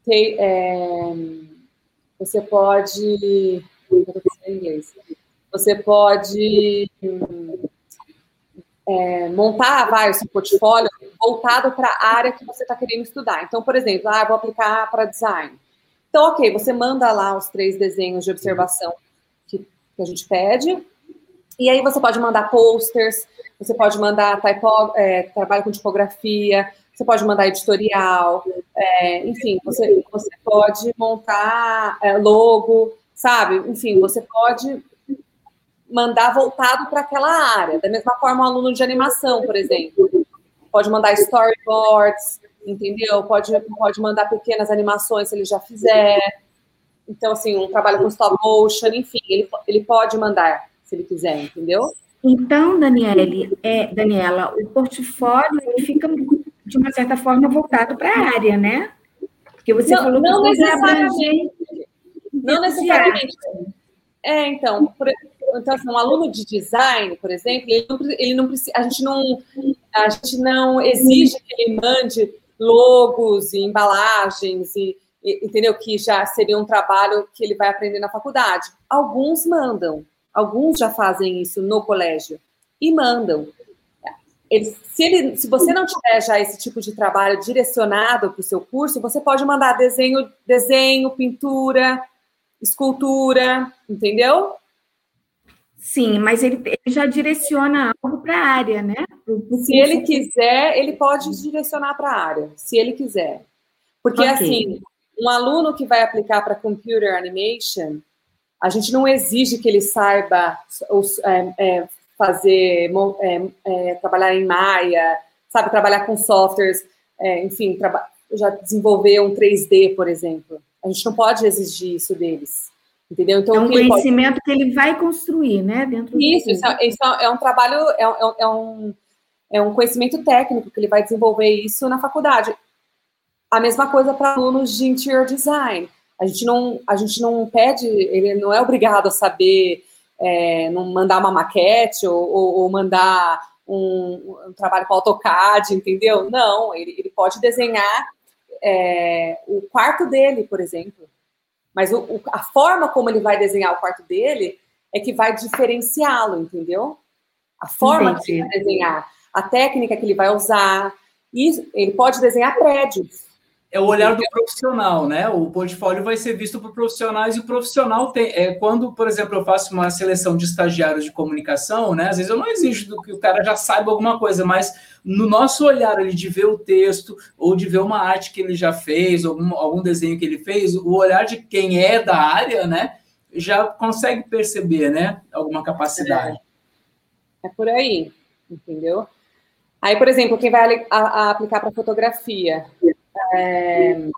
ter, é você pode. Você pode é, montar vai, o seu portfólio voltado para a área que você está querendo estudar. Então, por exemplo, ah, vou aplicar para design. Então, ok, você manda lá os três desenhos de observação que, que a gente pede, e aí você pode mandar posters, você pode mandar typo, é, trabalho com tipografia, você pode mandar editorial, é, enfim, você, você pode montar é, logo, sabe? Enfim, você pode mandar voltado para aquela área. Da mesma forma, um aluno de animação, por exemplo, pode mandar storyboards, entendeu? Pode, pode mandar pequenas animações se ele já fizer. Então, assim, um trabalho com stop motion, enfim, ele, ele pode mandar se ele quiser, entendeu? Então, Daniele, é, Daniela, o portfólio ele fica, de uma certa forma, voltado para a área, né? Porque você não, falou que não necessariamente. Não necessariamente. É, então, por, então, assim, um aluno de design, por exemplo, ele não, ele não precisa, a gente não, a gente não exige que ele mande logos e embalagens e, e, entendeu? Que já seria um trabalho que ele vai aprender na faculdade. Alguns mandam, alguns já fazem isso no colégio e mandam. Ele, se, ele, se você não tiver já esse tipo de trabalho direcionado para o seu curso, você pode mandar desenho, desenho, pintura, escultura, entendeu? Sim, mas ele, ele já direciona algo para a área, né? Se ele quiser, ele pode direcionar para a área, se ele quiser. Porque, okay. assim, um aluno que vai aplicar para computer animation, a gente não exige que ele saiba os, é, é, fazer, é, é, trabalhar em Maya, sabe, trabalhar com softwares, é, enfim, já desenvolver um 3D, por exemplo. A gente não pode exigir isso deles. Entendeu? Então, é um conhecimento pode... que ele vai construir, né? Dentro isso, isso é, isso é um trabalho, é, é, é, um, é um conhecimento técnico que ele vai desenvolver isso na faculdade. A mesma coisa para alunos de interior design. A gente não, a gente não pede, ele não é obrigado a saber é, não mandar uma maquete ou, ou, ou mandar um, um, trabalho com AutoCAD, entendeu? Não, ele, ele pode desenhar é, o quarto dele, por exemplo. Mas o, o, a forma como ele vai desenhar o quarto dele é que vai diferenciá-lo, entendeu? A forma Entendi. que ele vai desenhar, a técnica que ele vai usar. E ele pode desenhar prédios. É o olhar do profissional, né? O portfólio vai ser visto por profissionais e o profissional tem. É, quando, por exemplo, eu faço uma seleção de estagiários de comunicação, né? Às vezes eu não exijo do que o cara já saiba alguma coisa, mas no nosso olhar de ver o texto ou de ver uma arte que ele já fez, algum, algum desenho que ele fez, o olhar de quem é da área, né? Já consegue perceber, né? Alguma capacidade. É, é por aí, entendeu? Aí, por exemplo, quem vai a, a aplicar para fotografia, é,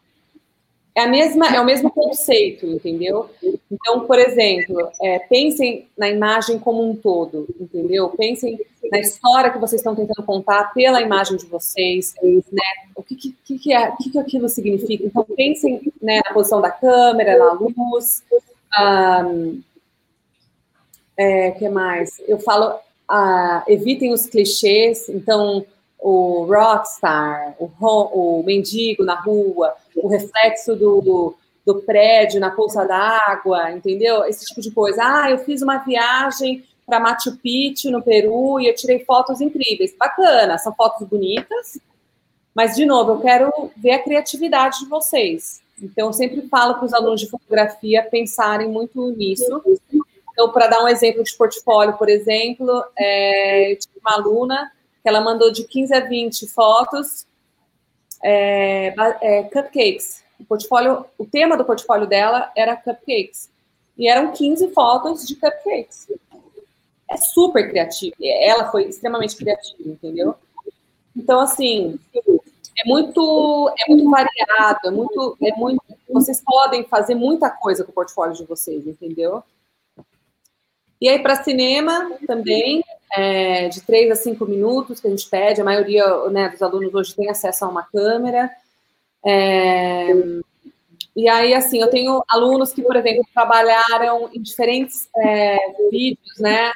é, a mesma, é o mesmo conceito, entendeu? Então, por exemplo, é, pensem na imagem como um todo, entendeu? Pensem na história que vocês estão tentando contar pela imagem de vocês, né? O que, que, que, é, o que, que aquilo significa? Então, pensem né, na posição da câmera, na luz. Um, é, que mais? Eu falo, uh, evitem os clichês, então o rockstar, o, o mendigo na rua, o reflexo do, do prédio na poça d'água, entendeu? Esse tipo de coisa. Ah, eu fiz uma viagem para Machu Picchu, no Peru, e eu tirei fotos incríveis. Bacana, são fotos bonitas, mas, de novo, eu quero ver a criatividade de vocês. Então, eu sempre falo para os alunos de fotografia pensarem muito nisso. Então, para dar um exemplo de portfólio, por exemplo, é, uma aluna que ela mandou de 15 a 20 fotos, é, é, cupcakes. O portfólio, o tema do portfólio dela era cupcakes. E eram 15 fotos de cupcakes. É super criativo. Ela foi extremamente criativa, entendeu? Então, assim, é muito, é muito variado, é muito, é muito. Vocês podem fazer muita coisa com o portfólio de vocês, entendeu? E aí, para cinema também, é, de três a cinco minutos que a gente pede, a maioria né, dos alunos hoje tem acesso a uma câmera. É, e aí, assim, eu tenho alunos que, por exemplo, trabalharam em diferentes é, vídeos, né,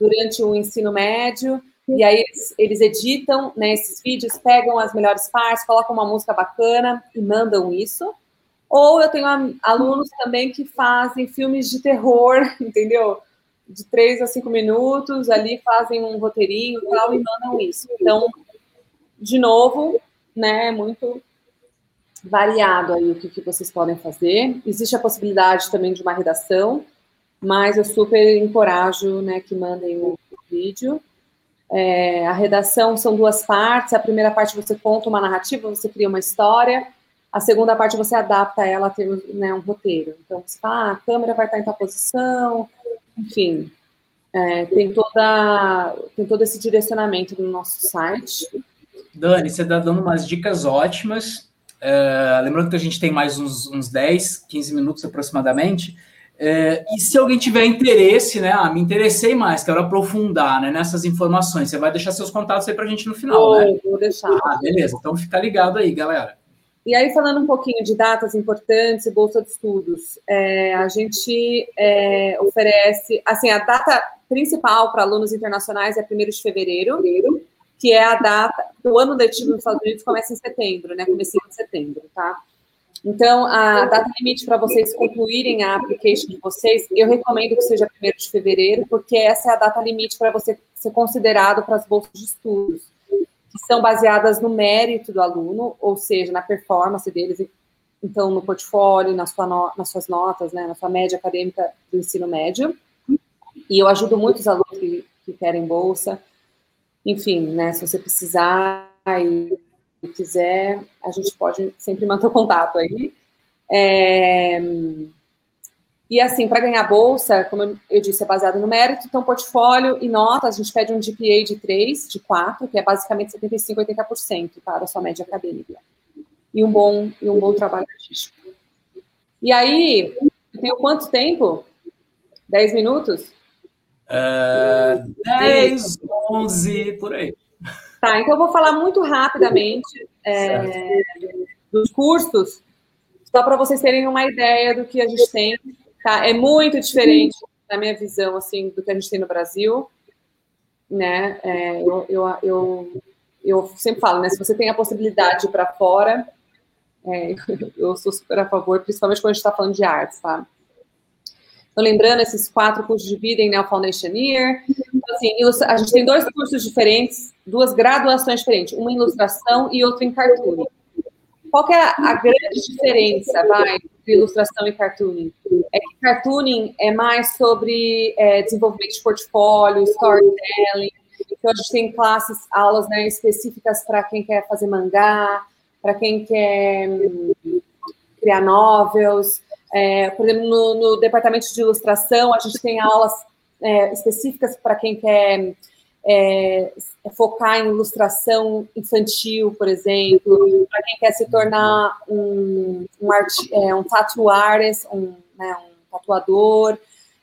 durante o ensino médio, e aí eles, eles editam né, esses vídeos, pegam as melhores partes, colocam uma música bacana e mandam isso. Ou eu tenho alunos também que fazem filmes de terror, (laughs) entendeu? De três a cinco minutos, ali fazem um roteirinho e tal, e mandam isso. Então, de novo, né, muito variado aí o que, que vocês podem fazer. Existe a possibilidade também de uma redação, mas eu super encorajo né, que mandem o vídeo. É, a redação são duas partes. A primeira parte você conta uma narrativa, você cria uma história. A segunda parte você adapta ela a ter né, um roteiro. Então você fala, ah, a câmera vai estar em tal posição, enfim. É, tem, toda, tem todo esse direcionamento no nosso site. Dani, você está dando umas dicas ótimas. É, lembrando que a gente tem mais uns, uns 10, 15 minutos aproximadamente. É, e se alguém tiver interesse, né? Ah, me interessei mais, quero aprofundar né, nessas informações. Você vai deixar seus contatos aí para a gente no final, vou, né? Vou deixar. Ah, beleza. Então fica ligado aí, galera. E aí, falando um pouquinho de datas importantes e bolsa de estudos, é, a gente é, oferece, assim, a data principal para alunos internacionais é 1 de fevereiro, que é a data, o ano letivo nos Estados Unidos começa em setembro, né, comecinho de setembro, tá? Então, a data limite para vocês concluírem a application de vocês, eu recomendo que seja 1 de fevereiro, porque essa é a data limite para você ser considerado para as bolsas de estudos, que são baseadas no mérito do aluno, ou seja, na performance deles, então no portfólio, na sua no, nas suas notas, né, na sua média acadêmica do ensino médio. E eu ajudo muitos alunos que, que querem bolsa. Enfim, né, se você precisar e quiser, a gente pode sempre manter o contato aí. É... E assim, para ganhar bolsa, como eu disse, é baseado no mérito, então portfólio e notas, a gente pede um GPA de 3, de 4, que é basicamente 75%, 80% tá, da sua média acadêmica. E um bom, e um bom trabalho artístico. E aí, eu tenho quanto tempo? 10 minutos? Uh, 10, 11, por aí. Tá, então eu vou falar muito rapidamente é, dos cursos, só para vocês terem uma ideia do que a gente tem. Tá? É muito diferente, na minha visão, assim, do que a gente tem no Brasil. Né? É, eu, eu, eu, eu, sempre falo, né? Se você tem a possibilidade de ir para fora, é, (laughs) eu sou super a favor, principalmente quando a gente está falando de artes, tá? Então, lembrando, esses quatro cursos dividem né, o Foundation Year. Então, assim, a gente tem dois cursos diferentes, duas graduações diferentes, uma em ilustração e outra em cartooning. Qual é a grande diferença, vai, entre ilustração e cartooning? É que cartooning é mais sobre é, desenvolvimento de portfólio, storytelling. Então, a gente tem classes, aulas né, específicas para quem quer fazer mangá, para quem quer hum, criar novels, é, por exemplo, no, no, departamento de ilustração, a gente tem aulas é, específicas para quem quer é, focar em ilustração infantil, por exemplo, para quem quer se tornar um, um, é, um tattoo um, né, um tatuador,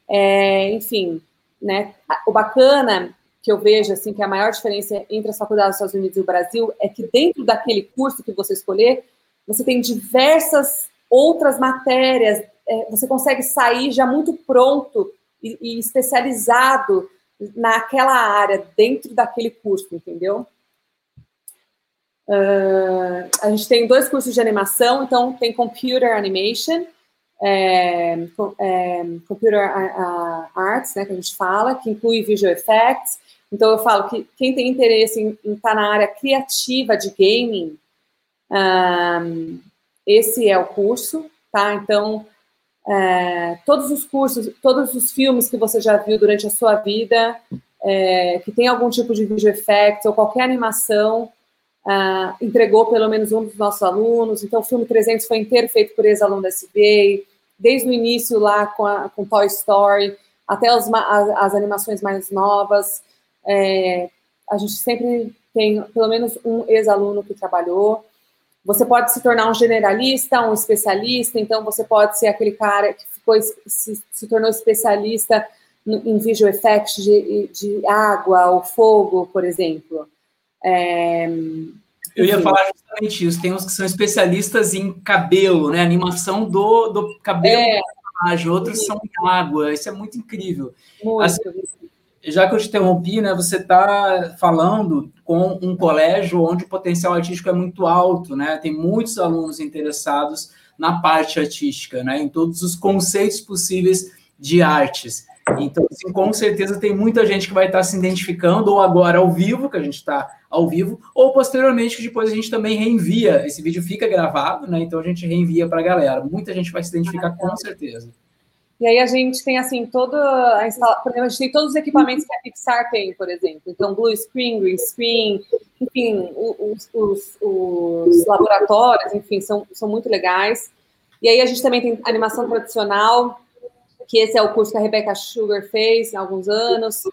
é, enfim, né? O bacana que eu vejo assim que a maior diferença entre as faculdades dos Estados Unidos e o Brasil é que dentro daquele curso que você escolher, você tem diversas outras matérias, é, você consegue sair já muito pronto e, e, especializado naquela área, dentro daquele curso, entendeu? Uh, a gente tem dois cursos de animação, então tem Computer Animation, é, é, Computer Arts, né, que a gente fala, que inclui Visual Effects. Então, eu falo que quem tem interesse em, estar na área criativa de gaming, um, esse é o curso, tá? Então, é, todos os cursos, todos os filmes que você já viu durante a sua vida, é, que tem algum tipo de vídeo effect ou qualquer animação, uh, entregou pelo menos um dos nossos alunos. Então, o filme 300 foi inteiro feito por ex-aluno da SBA, desde o início lá com, a, com Toy Story, até os, as, as, animações mais novas. É, a gente sempre tem pelo menos um ex-aluno que trabalhou. Você pode se tornar um generalista, um especialista, então você pode ser aquele cara que ficou, se, se tornou especialista em visual effects de, de água ou fogo, por exemplo. É, eu ia falar justamente isso. Tem uns que são especialistas em cabelo, né? Animação do, do cabelo é, do personagem, outros são em água. Isso é muito incrível. Muito. Assim, já que eu te interrompi, né? Você está falando com um colégio onde o potencial artístico é muito alto, né? Tem muitos alunos interessados na parte artística, né? Em todos os conceitos possíveis de artes. Então, assim, com certeza tem muita gente que vai estar se identificando, ou agora ao vivo, que a gente está ao vivo, ou posteriormente, que depois a gente também reenvia. Esse vídeo fica gravado, né? Então a gente reenvia para a galera. Muita gente vai se identificar com certeza. E aí a gente tem assim toda a instalação, a gente tem todos os equipamentos que a Pixar tem, por exemplo. Então, blue screen, green screen, enfim, os, os, os laboratórios, enfim, são, são muito legais. E aí a gente também tem animação tradicional, que esse é o curso que a Rebecca Sugar fez há alguns anos.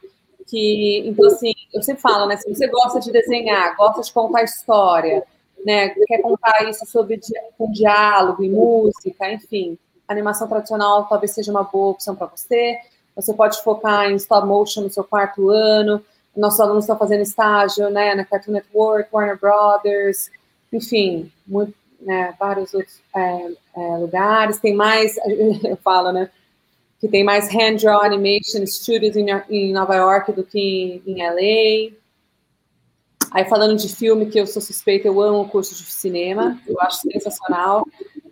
Que, então, assim, eu sempre falo, né? Se você gosta de desenhar, gosta de contar história, né? Quer contar isso sobre com diálogo e música, enfim, animação tradicional talvez seja uma boa opção para você. Você pode focar em stop motion no seu quarto ano. Nossos alunos estão fazendo estágio, né? Na Cartoon Network, Warner Brothers, enfim, muito, né, vários outros é, é, lugares. Tem mais, (laughs) eu falo, né? que tem mais hand-draw animation studios em, em, Nova York do que em, em LA. Aí falando de filme, que eu sou suspeita, eu amo o curso de cinema, eu acho sensacional.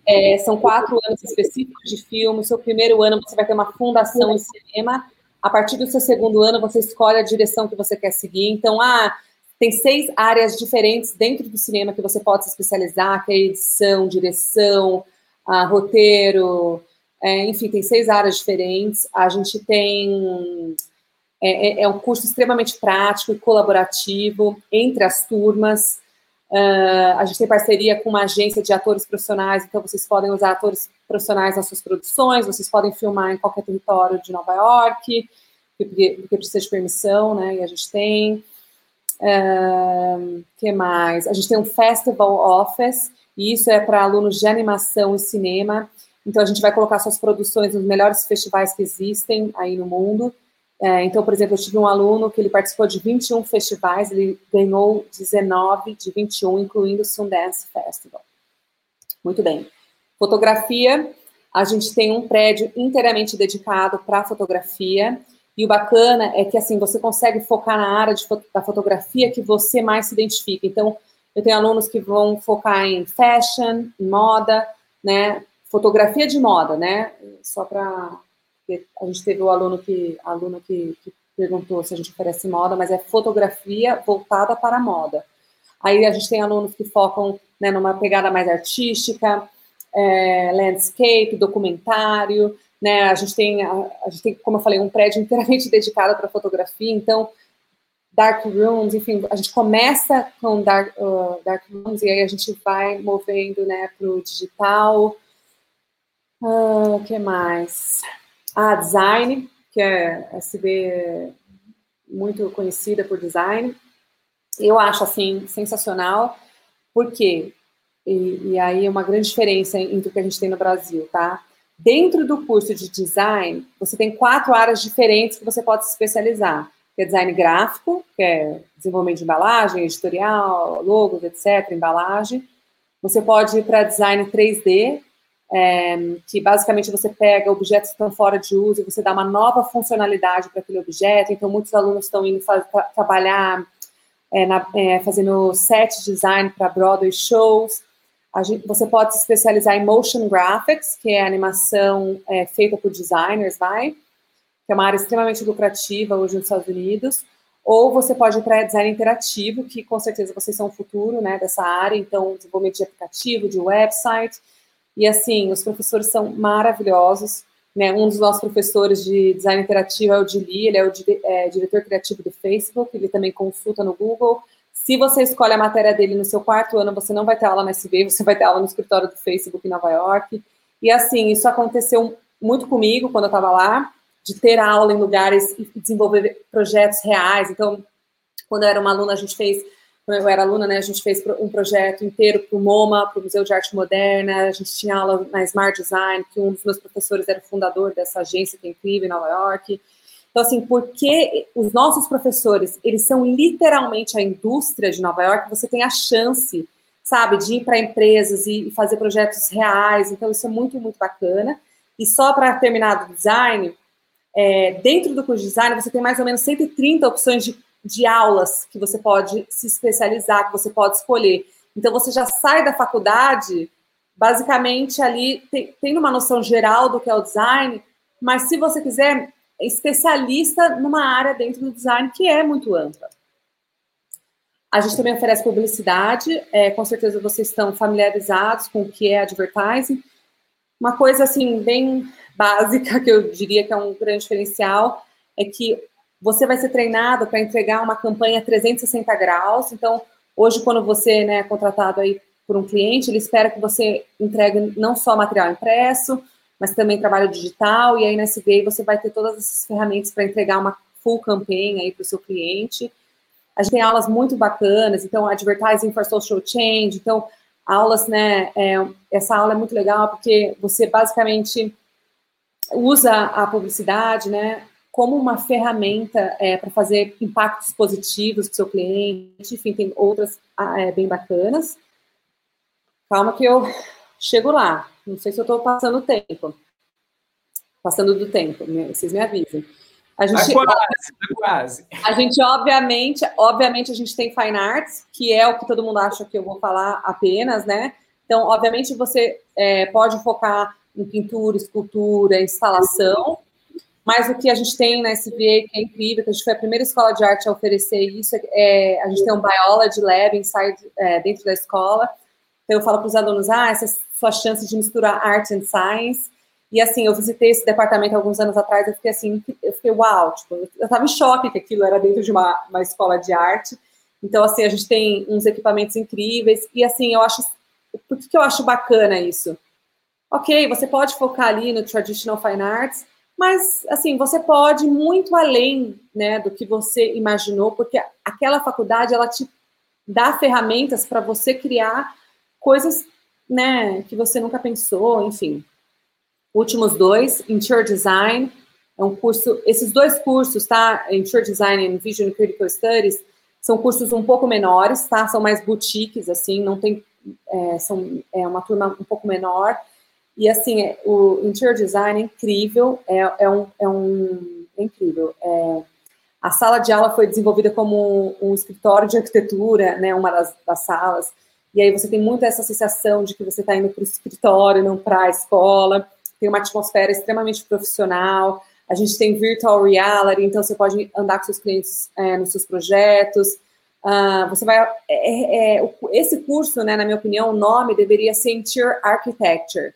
É, são quatro anos específicos de filme. O seu primeiro ano você vai ter uma fundação em cinema. A partir do seu segundo ano você escolhe a direção que você quer seguir. Então, ah, tem seis áreas diferentes dentro do cinema que você pode se especializar, que é edição, direção, ah, roteiro, é, enfim, tem seis áreas diferentes. A gente tem. É, é, é, um curso extremamente prático e colaborativo entre as turmas. Uh, a gente tem parceria com uma agência de atores profissionais, então vocês podem usar atores profissionais nas suas produções, vocês podem filmar em qualquer território de Nova York, porque, porque precisa de permissão, né? E a gente tem. Uh, que mais? A gente tem um Festival Office, e isso é para alunos de animação e cinema. Então, a gente vai colocar suas produções nos melhores festivais que existem aí no mundo. É, então, por exemplo, eu tive um aluno que ele participou de 21 festivais, ele ganhou 19 de 21, incluindo o Sundance Festival. Muito bem. Fotografia, a gente tem um prédio inteiramente dedicado para fotografia. E o bacana é que, assim, você consegue focar na área de, da fotografia que você mais se identifica. Então, eu tenho alunos que vão focar em fashion, em moda, né? fotografia de moda, né? Só para a gente teve o aluno que aluno que, que, perguntou se a gente oferece moda, mas é fotografia voltada para a moda. Aí a gente tem alunos que focam né, numa pegada mais artística, é, landscape, documentário, né? A gente tem a, a, gente tem, como eu falei, um prédio (laughs) inteiramente dedicado para fotografia, então dark rooms, enfim, a gente começa com dark, uh, dark rooms e aí a gente vai movendo, né, para o digital, o uh, que mais? A design, que é SB muito conhecida por design. Eu acho, assim, sensacional, porque, e, e aí é uma grande diferença entre o que a gente tem no Brasil, tá? Dentro do curso de design, você tem quatro áreas diferentes que você pode se especializar. Que é design gráfico, que é desenvolvimento de embalagem, editorial, logos, etc., embalagem. Você pode ir para design 3D, é, que basicamente você pega objetos que estão fora de uso e você dá uma nova funcionalidade para aquele objeto. Então, muitos alunos estão indo trabalhar é, na, é, fazendo set design para Broadway shows. Gente, você pode se especializar em motion graphics, que é animação é, feita por designers, vai? Que é uma área extremamente lucrativa hoje nos Estados Unidos. Ou você pode ir para design interativo, que com certeza vocês são o futuro né, dessa área, então desenvolvimento de aplicativo, de website. E assim, os professores são maravilhosos. Né, um dos nossos professores de design interativo é o Dili, ele é o é, diretor criativo do Facebook, ele também consulta no Google. Se você escolhe a matéria dele no seu quarto ano, você não vai ter aula na SB, você vai ter aula no escritório do Facebook em Nova York. E assim, isso aconteceu muito comigo quando eu estava lá, de ter aula em lugares e desenvolver projetos reais. Então, quando eu era uma aluna, a gente fez quando eu era aluna, né, a gente fez um projeto inteiro para o MoMA, para o Museu de Arte Moderna, a gente tinha aula na Smart Design, que um dos meus professores era o fundador dessa agência que é incrível em Nova York. Então, assim, porque os nossos professores, eles são literalmente a indústria de Nova York, você tem a chance, sabe, de ir para empresas e fazer projetos reais, então isso é muito, muito bacana. E só para terminar do design, é, dentro do curso de design, você tem mais ou menos 130 opções de de aulas que você pode se especializar, que você pode escolher. Então, você já sai da faculdade, basicamente, ali, tendo uma noção geral do que é o design, mas se você quiser, é especialista numa área dentro do design que é muito ampla. A gente também oferece publicidade, é, com certeza vocês estão familiarizados com o que é advertising. Uma coisa, assim, bem básica, (laughs) que eu diria que é um grande diferencial, é que você vai ser treinado para entregar uma campanha 360 graus. Então, hoje, quando você né, é contratado aí por um cliente, ele espera que você entregue não só material impresso, mas também trabalho digital. E aí, nesse SBA, você vai ter todas essas ferramentas para entregar uma full campanha aí para o seu cliente. A gente tem aulas muito bacanas, então, Advertising for Social Change. Então, aulas, né? É, essa aula é muito legal porque você basicamente usa a publicidade, né? Como uma ferramenta é, para fazer impactos positivos para o seu cliente, enfim, tem outras ah, é, bem bacanas. Calma que eu chego lá. Não sei se eu estou passando tempo. Passando do tempo, vocês me avisem. A gente, tá quase, tá quase. A gente, obviamente, obviamente, a gente tem Fine Arts, que é o que todo mundo acha que eu vou falar apenas, né? Então, obviamente, você é, pode focar em pintura, escultura, instalação, mas o que a gente tem na SVA, que é incrível, que a gente foi a primeira escola de arte a oferecer isso, é, a gente tem um Biology Lab inside, é, dentro da escola. Então, eu falo para os alunos, ah, essa é a sua chance de misturar art and science. E, assim, eu visitei esse departamento alguns anos atrás, eu fiquei assim, eu fiquei, uau, tipo, eu estava em choque que aquilo era dentro de uma, uma escola de arte. Então, assim, a gente tem uns equipamentos incríveis. E, assim, eu acho, por que, que eu acho bacana isso? Ok, você pode focar ali no Traditional Fine Arts, mas, assim, você pode ir muito além né, do que você imaginou, porque aquela faculdade, ela te dá ferramentas para você criar coisas né, que você nunca pensou, enfim. Últimos dois, Interior Design, é um curso, esses dois cursos, tá, Interior Design e Vision Critical Studies, são cursos um pouco menores, tá, são mais boutiques, assim, não tem, é, são, é uma turma um pouco menor, e assim, é, o interior design é incrível, é, é, um, é um é incrível. É, a sala de aula foi desenvolvida como um, escritório de arquitetura, né, uma das, das, salas. E aí você tem muito essa sensação de que você está indo para o escritório, não para a escola. Tem uma atmosfera extremamente profissional. A gente tem virtual reality, então você pode andar com seus clientes é, nos seus projetos. Uh, você vai. É, é, esse curso, né, na minha opinião, o nome deveria ser Interior Architecture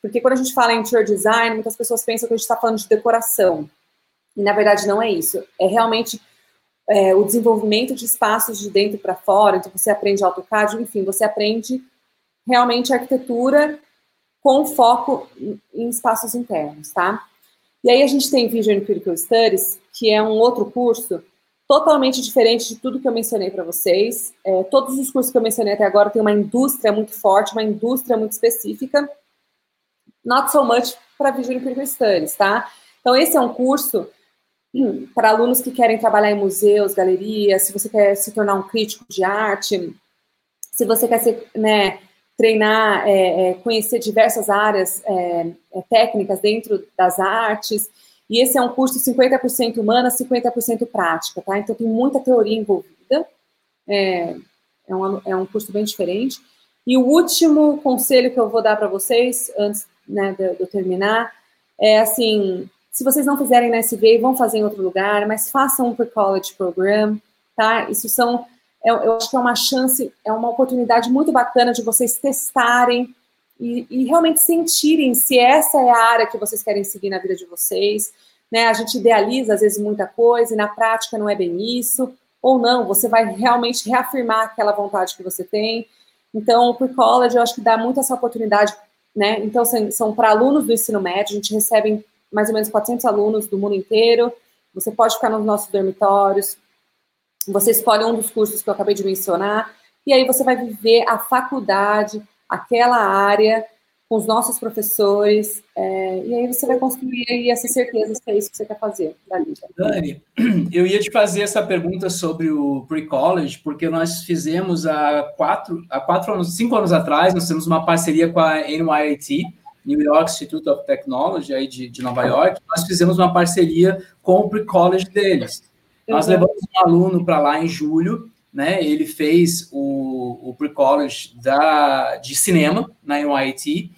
porque quando a gente fala em interior design, muitas pessoas pensam que a gente está falando de decoração. E na verdade não é isso. É realmente é, o desenvolvimento de espaços de dentro para fora. Então você aprende AutoCAD, enfim, você aprende realmente arquitetura com foco em espaços internos, tá? E aí a gente tem Vision Critical Studies, que é um outro curso totalmente diferente de tudo que eu mencionei para vocês. É, todos os cursos que eu mencionei até agora têm uma indústria muito forte, uma indústria muito específica not so much para Critical Studies, tá? Então, esse é um curso hum, para alunos que querem trabalhar em museus, galerias, se você quer se tornar um crítico de arte, se você quer ser, né, treinar, é, é, conhecer diversas áreas é, é técnicas dentro das artes. E esse é um curso 50% humana, 50% prática, tá? Então tem muita teoria envolvida. É, é, um, é um curso bem diferente. E o último conselho que eu vou dar para vocês, antes né, de, de eu terminar, é assim, se vocês não fizerem na SV, vão fazer em outro lugar, mas façam um pre-college program, tá? Isso são, eu, eu, acho que é uma chance, é uma oportunidade muito bacana de vocês testarem e, e, realmente sentirem se essa é a área que vocês querem seguir na vida de vocês. Né? A gente idealiza, às vezes, muita coisa e na prática não é bem isso. Ou não, você vai realmente reafirmar aquela vontade que você tem. Então, o pre-college, eu acho que dá muito essa oportunidade. Né? Então, são, são para alunos do ensino médio, a gente recebe mais ou menos 400 alunos do mundo inteiro. Você pode ficar nos nossos dormitórios. Você escolhe um dos cursos que eu acabei de mencionar. E aí você vai viver a faculdade, aquela área, com os nossos professores, é, e aí você vai construir aí essa certeza se é isso que você quer fazer da Dani, (clears throat) eu ia te fazer essa pergunta sobre o pre-college, porque nós fizemos há quatro, há quatro anos, cinco anos atrás, nós temos uma parceria com a NYIT, New York Institute of Technology, aí de, de Nova York, nós fizemos uma parceria com o pre-college deles. Nós uhum. levamos um aluno para lá em julho, né? Ele fez o, o pre-college de cinema na NYT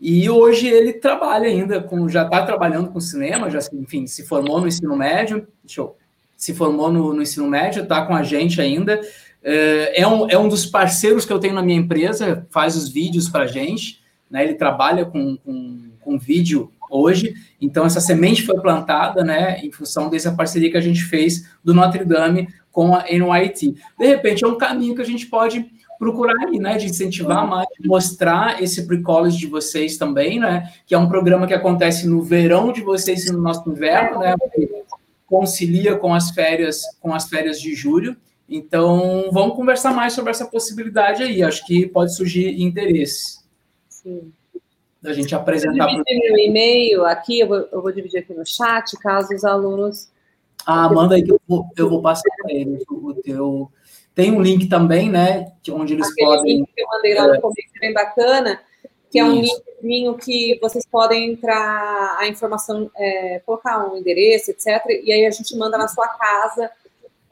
e hoje ele trabalha ainda com, já está trabalhando com cinema, já enfim se formou no ensino médio, show, se formou no, no ensino médio, está com a gente ainda. É, é um, é um dos parceiros que eu tenho na minha empresa, faz os vídeos para a gente, né? Ele trabalha com, com, com vídeo hoje. Então, essa semente foi plantada, né, em função dessa parceria que a gente fez do Notre Dame com a NYT. De repente, é um caminho que a gente pode procurar aí, né, de incentivar mais, mostrar esse pre-college de vocês também, né, que é um programa que acontece no verão de vocês e no nosso inverno, né, concilia com as férias, com as férias de julho. Então, vamos conversar mais sobre essa possibilidade aí. Acho que pode surgir interesse. Sim da gente apresentar. Eu dividir meu e-mail aqui, eu vou, eu vou, dividir aqui no chat, caso os alunos. Ah, manda aí que eu vou, eu vou passar para eles o teu. Tem um link também, né? Onde eles Aquele podem. Link que eu mandei lá no é. começo, bem bacana, que é um Isso. linkzinho que vocês podem entrar a informação, é, colocar um endereço, etc. E aí a gente manda na sua casa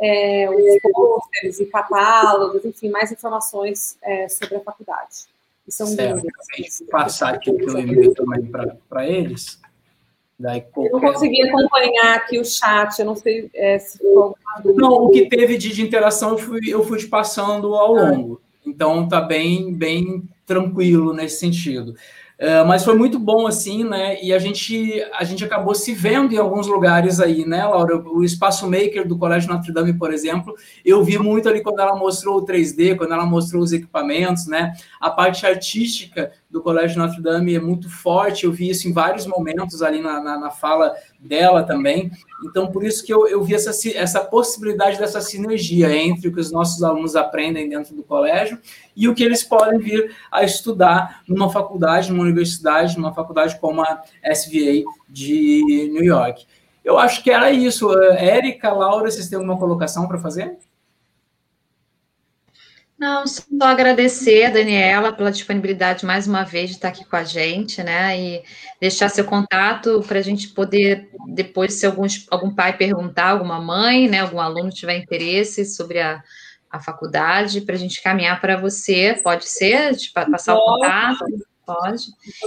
é, os pôsteres e catálogos, enfim, mais informações é, sobre a faculdade são certo. Passar aqui o que eu enviei também para eles. Daí, qualquer... Eu não consegui acompanhar aqui o chat, eu não sei é, se ficou Não, o que teve de, de interação eu fui, eu fui te passando ao ah. longo. Então tá bem, bem tranquilo nesse sentido. Uh, mas foi muito bom assim, né? E a gente a gente acabou se vendo em alguns lugares aí, né, Laura? O espaço maker do Colégio Notre Dame, por exemplo, eu vi muito ali quando ela mostrou o 3D, quando ela mostrou os equipamentos, né? A parte artística do Colégio Notre Dame é muito forte, eu vi isso em vários momentos ali na, na, na fala dela também. Então, por isso que eu, eu vi essa, essa possibilidade dessa sinergia entre o que os nossos alunos aprendem dentro do colégio e o que eles podem vir a estudar numa faculdade, numa universidade, numa faculdade como a SVA de New York. Eu acho que era isso. Érica, Laura, vocês têm alguma colocação para fazer? Não, só agradecer a Daniela pela disponibilidade mais uma vez de estar aqui com a gente, né? E deixar seu contato para a gente poder, depois, se alguns, algum pai perguntar, alguma mãe, né, algum aluno tiver interesse sobre a, a faculdade, para a gente caminhar para você, pode ser? De passar pode. o contato? Pode.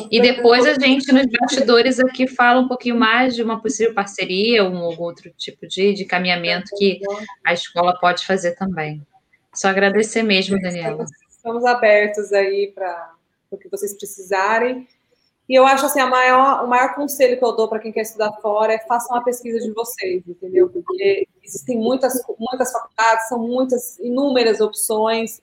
E depois a gente, nos bastidores aqui, fala um pouquinho mais de uma possível parceria, um ou outro tipo de, de caminhamento que a escola pode fazer também. Só agradecer mesmo, Daniela. Estamos abertos aí para o que vocês precisarem. E eu acho assim, a maior, o maior conselho que eu dou para quem quer estudar fora é façam a pesquisa de vocês, entendeu? Porque existem muitas, muitas faculdades, são muitas, inúmeras opções,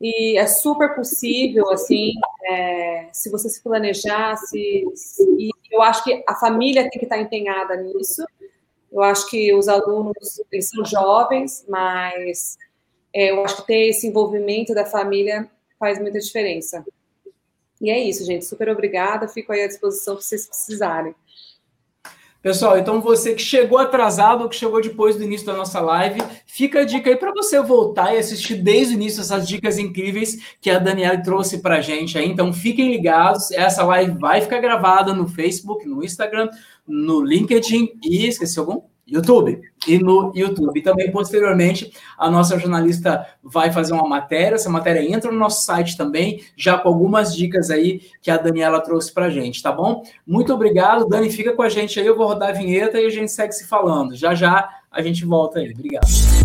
e é super possível, assim, é, se você se planejar, se, se, e eu acho que a família tem que estar empenhada nisso. Eu acho que os alunos, eles são jovens, mas é, eu acho que ter esse envolvimento da família faz muita diferença. E é isso, gente. Super obrigada. Fico aí à disposição se vocês precisarem. Pessoal, então você que chegou atrasado ou que chegou depois do início da nossa live, fica a dica aí para você voltar e assistir desde o início essas dicas incríveis que a Daniela trouxe para a gente aí. Então fiquem ligados, essa live vai ficar gravada no Facebook, no Instagram, no LinkedIn e esqueci algum? YouTube e no YouTube. Também, posteriormente, a nossa jornalista vai fazer uma matéria. Essa matéria entra no nosso site também, já com algumas dicas aí que a Daniela trouxe para gente, tá bom? Muito obrigado, Dani. Fica com a gente aí. Eu vou rodar a vinheta e a gente segue se falando. Já já a gente volta aí. Obrigado.